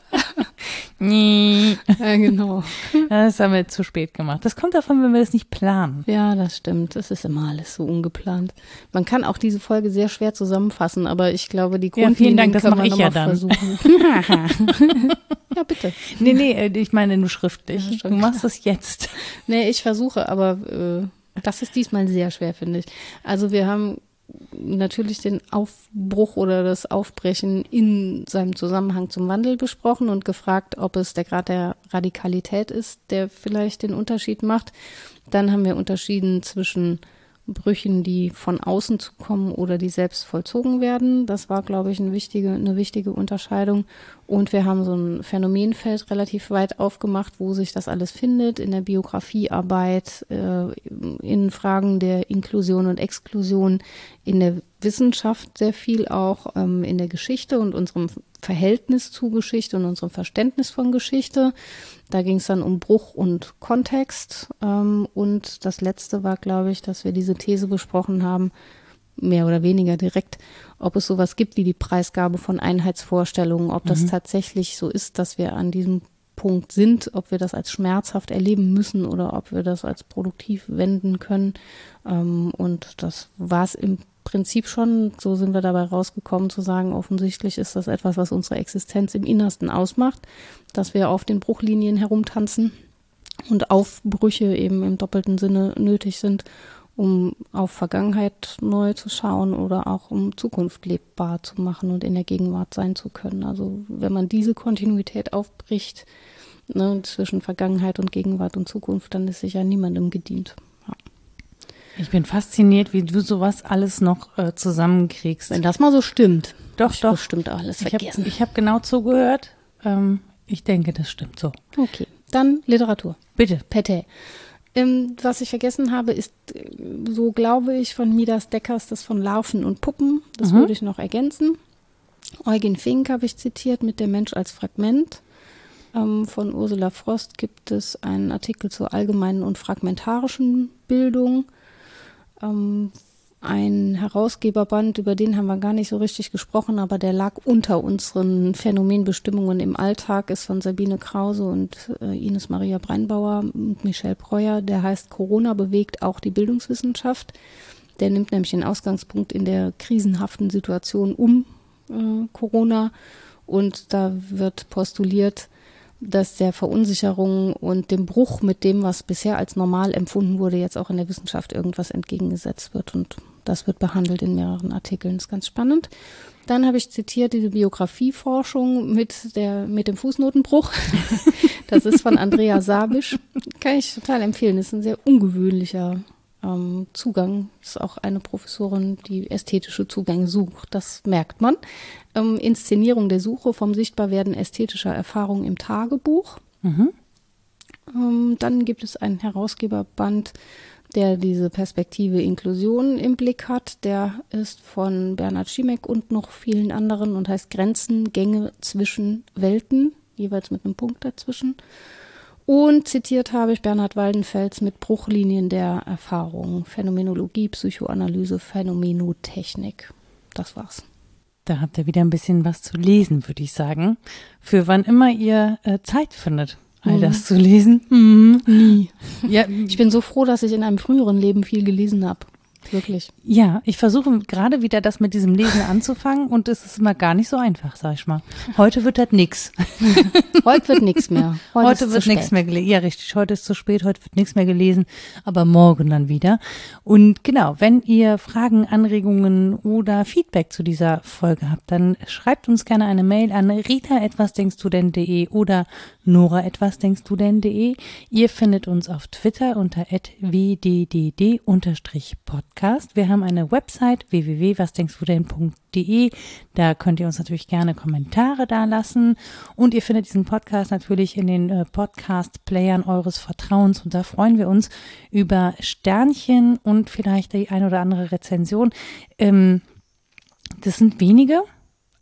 Speaker 1: Ja, genau. Das haben wir zu spät gemacht. Das kommt davon, wenn wir das nicht planen.
Speaker 2: Ja, das stimmt. Das ist immer alles so ungeplant. Man kann auch diese Folge sehr schwer zusammenfassen, aber ich glaube, die
Speaker 1: Grundlinien ja, vielen Dank, das mache ich ja dann. Versuchen.
Speaker 2: Ja, bitte.
Speaker 1: Nee, nee, äh, ich meine nur schriftlich. Ja, du machst es jetzt.
Speaker 2: Nee, ich versuche, aber äh, das ist diesmal sehr schwer, finde ich. Also wir haben natürlich den Aufbruch oder das Aufbrechen in seinem Zusammenhang zum Wandel besprochen und gefragt, ob es der Grad der Radikalität ist, der vielleicht den Unterschied macht. Dann haben wir unterschieden zwischen Brüchen, die von außen zu kommen oder die selbst vollzogen werden. Das war, glaube ich, eine wichtige, eine wichtige Unterscheidung. Und wir haben so ein Phänomenfeld relativ weit aufgemacht, wo sich das alles findet, in der Biografiearbeit, äh, in Fragen der Inklusion und Exklusion, in der Wissenschaft sehr viel auch, ähm, in der Geschichte und unserem Verhältnis zu Geschichte und unserem Verständnis von Geschichte. Da ging es dann um Bruch und Kontext. Ähm, und das letzte war, glaube ich, dass wir diese These besprochen haben, mehr oder weniger direkt, ob es sowas gibt wie die Preisgabe von Einheitsvorstellungen, ob das mhm. tatsächlich so ist, dass wir an diesem Punkt sind, ob wir das als schmerzhaft erleben müssen oder ob wir das als produktiv wenden können. Ähm, und das war es im Prinzip schon, so sind wir dabei rausgekommen zu sagen, offensichtlich ist das etwas, was unsere Existenz im Innersten ausmacht, dass wir auf den Bruchlinien herumtanzen und Aufbrüche eben im doppelten Sinne nötig sind, um auf Vergangenheit neu zu schauen oder auch um Zukunft lebbar zu machen und in der Gegenwart sein zu können. Also wenn man diese Kontinuität aufbricht ne, zwischen Vergangenheit und Gegenwart und Zukunft, dann ist sicher niemandem gedient.
Speaker 1: Ich bin fasziniert, wie du sowas alles noch äh, zusammenkriegst.
Speaker 2: Wenn das mal so stimmt.
Speaker 1: Doch, doch.
Speaker 2: Stimmt alles
Speaker 1: vergessen. Ich habe hab genau zugehört. Ähm, ich denke, das stimmt so.
Speaker 2: Okay, dann Literatur.
Speaker 1: Bitte.
Speaker 2: Pette. Ähm, was ich vergessen habe, ist, äh, so glaube ich, von Midas Deckers das von Larven und Puppen. Das mhm. würde ich noch ergänzen. Eugen Fink habe ich zitiert mit Der Mensch als Fragment. Ähm, von Ursula Frost gibt es einen Artikel zur allgemeinen und fragmentarischen Bildung ähm, ein Herausgeberband, über den haben wir gar nicht so richtig gesprochen, aber der lag unter unseren Phänomenbestimmungen im Alltag, ist von Sabine Krause und äh, Ines Maria Breinbauer und Michelle Breuer. Der heißt Corona bewegt auch die Bildungswissenschaft. Der nimmt nämlich den Ausgangspunkt in der krisenhaften Situation um äh, Corona und da wird postuliert, dass der Verunsicherung und dem Bruch mit dem, was bisher als normal empfunden wurde, jetzt auch in der Wissenschaft irgendwas entgegengesetzt wird. Und das wird behandelt in mehreren Artikeln. Das ist ganz spannend. Dann habe ich zitiert diese Biografieforschung mit, der, mit dem Fußnotenbruch. Das ist von Andrea Sabisch. Kann ich total empfehlen. Das ist ein sehr ungewöhnlicher ähm, Zugang. Ist auch eine Professorin, die ästhetische Zugänge sucht. Das merkt man. Ähm, Inszenierung der Suche vom Sichtbarwerden ästhetischer Erfahrungen im Tagebuch. Mhm. Ähm, dann gibt es einen Herausgeberband, der diese Perspektive Inklusion im Blick hat. Der ist von Bernhard Schimek und noch vielen anderen und heißt Grenzen, Gänge zwischen Welten, jeweils mit einem Punkt dazwischen. Und zitiert habe ich Bernhard Waldenfels mit Bruchlinien der Erfahrung, Phänomenologie, Psychoanalyse, Phänomenotechnik. Das war's.
Speaker 1: Da habt ihr wieder ein bisschen was zu lesen, würde ich sagen. Für wann immer ihr äh, Zeit findet, all mhm. das zu lesen.
Speaker 2: Mhm. Nie. Ja, ich bin so froh, dass ich in einem früheren Leben viel gelesen habe. Wirklich.
Speaker 1: Ja, ich versuche gerade wieder das mit diesem Lesen anzufangen und es ist immer gar nicht so einfach, sag ich mal. Heute wird das nix.
Speaker 2: Heute wird nichts mehr.
Speaker 1: Heute, heute wird nichts mehr gelesen. Ja, richtig. Heute ist zu spät, heute wird nichts mehr gelesen, aber morgen dann wieder. Und genau, wenn ihr Fragen, Anregungen oder Feedback zu dieser Folge habt, dann schreibt uns gerne eine Mail an rita etwas denkst du denn.de oder nora etwas denkst du denn.de. Ihr findet uns auf Twitter unter wddd-podcast. Podcast. Wir haben eine Website www.wasdenkstdudenn.de. Da könnt ihr uns natürlich gerne Kommentare da lassen. Und ihr findet diesen Podcast natürlich in den äh, Podcast-Playern eures Vertrauens. Und da freuen wir uns über Sternchen und vielleicht die ein oder andere Rezension. Ähm, das sind wenige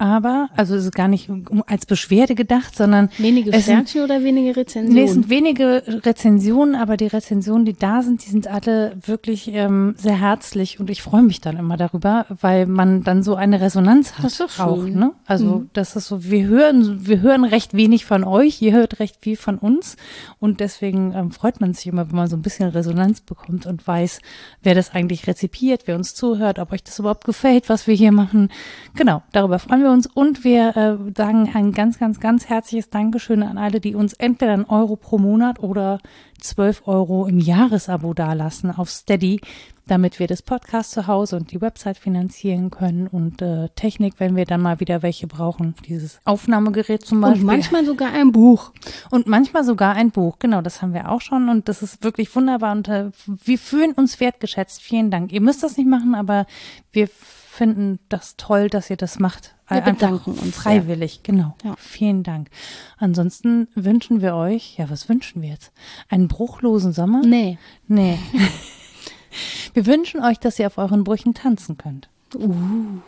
Speaker 1: aber, also es ist gar nicht als Beschwerde gedacht, sondern
Speaker 2: wenige Sternchen oder wenige Rezensionen?
Speaker 1: Nee, es sind wenige Rezensionen, aber die Rezensionen, die da sind, die sind alle wirklich ähm, sehr herzlich und ich freue mich dann immer darüber, weil man dann so eine Resonanz hat
Speaker 2: das ist doch schön.
Speaker 1: auch. Ne? Also mhm. das ist so, wir hören, wir hören recht wenig von euch, ihr hört recht viel von uns und deswegen ähm, freut man sich immer, wenn man so ein bisschen Resonanz bekommt und weiß, wer das eigentlich rezipiert, wer uns zuhört, ob euch das überhaupt gefällt, was wir hier machen. Genau, darüber freuen wir uns und wir äh, sagen ein ganz, ganz, ganz herzliches Dankeschön an alle, die uns entweder einen Euro pro Monat oder 12 Euro im Jahresabo dalassen auf Steady, damit wir das Podcast zu Hause und die Website finanzieren können und äh, Technik, wenn wir dann mal wieder welche brauchen, dieses Aufnahmegerät zum Beispiel.
Speaker 2: Und manchmal sogar ein Buch.
Speaker 1: Und manchmal sogar ein Buch, genau, das haben wir auch schon und das ist wirklich wunderbar und äh, wir fühlen uns wertgeschätzt. Vielen Dank. Ihr müsst das nicht machen, aber wir finden das toll, dass ihr das macht.
Speaker 2: Wir bedanken uns.
Speaker 1: Freiwillig, sehr. genau. Ja. Vielen Dank. Ansonsten wünschen wir euch, ja, was wünschen wir jetzt? Einen bruchlosen Sommer?
Speaker 2: Nee.
Speaker 1: Nee. wir wünschen euch, dass ihr auf euren Brüchen tanzen könnt.
Speaker 2: Uh.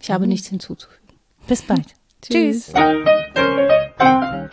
Speaker 2: Ich habe uh. nichts hinzuzufügen.
Speaker 1: Bis bald. Tschüss. Tschüss.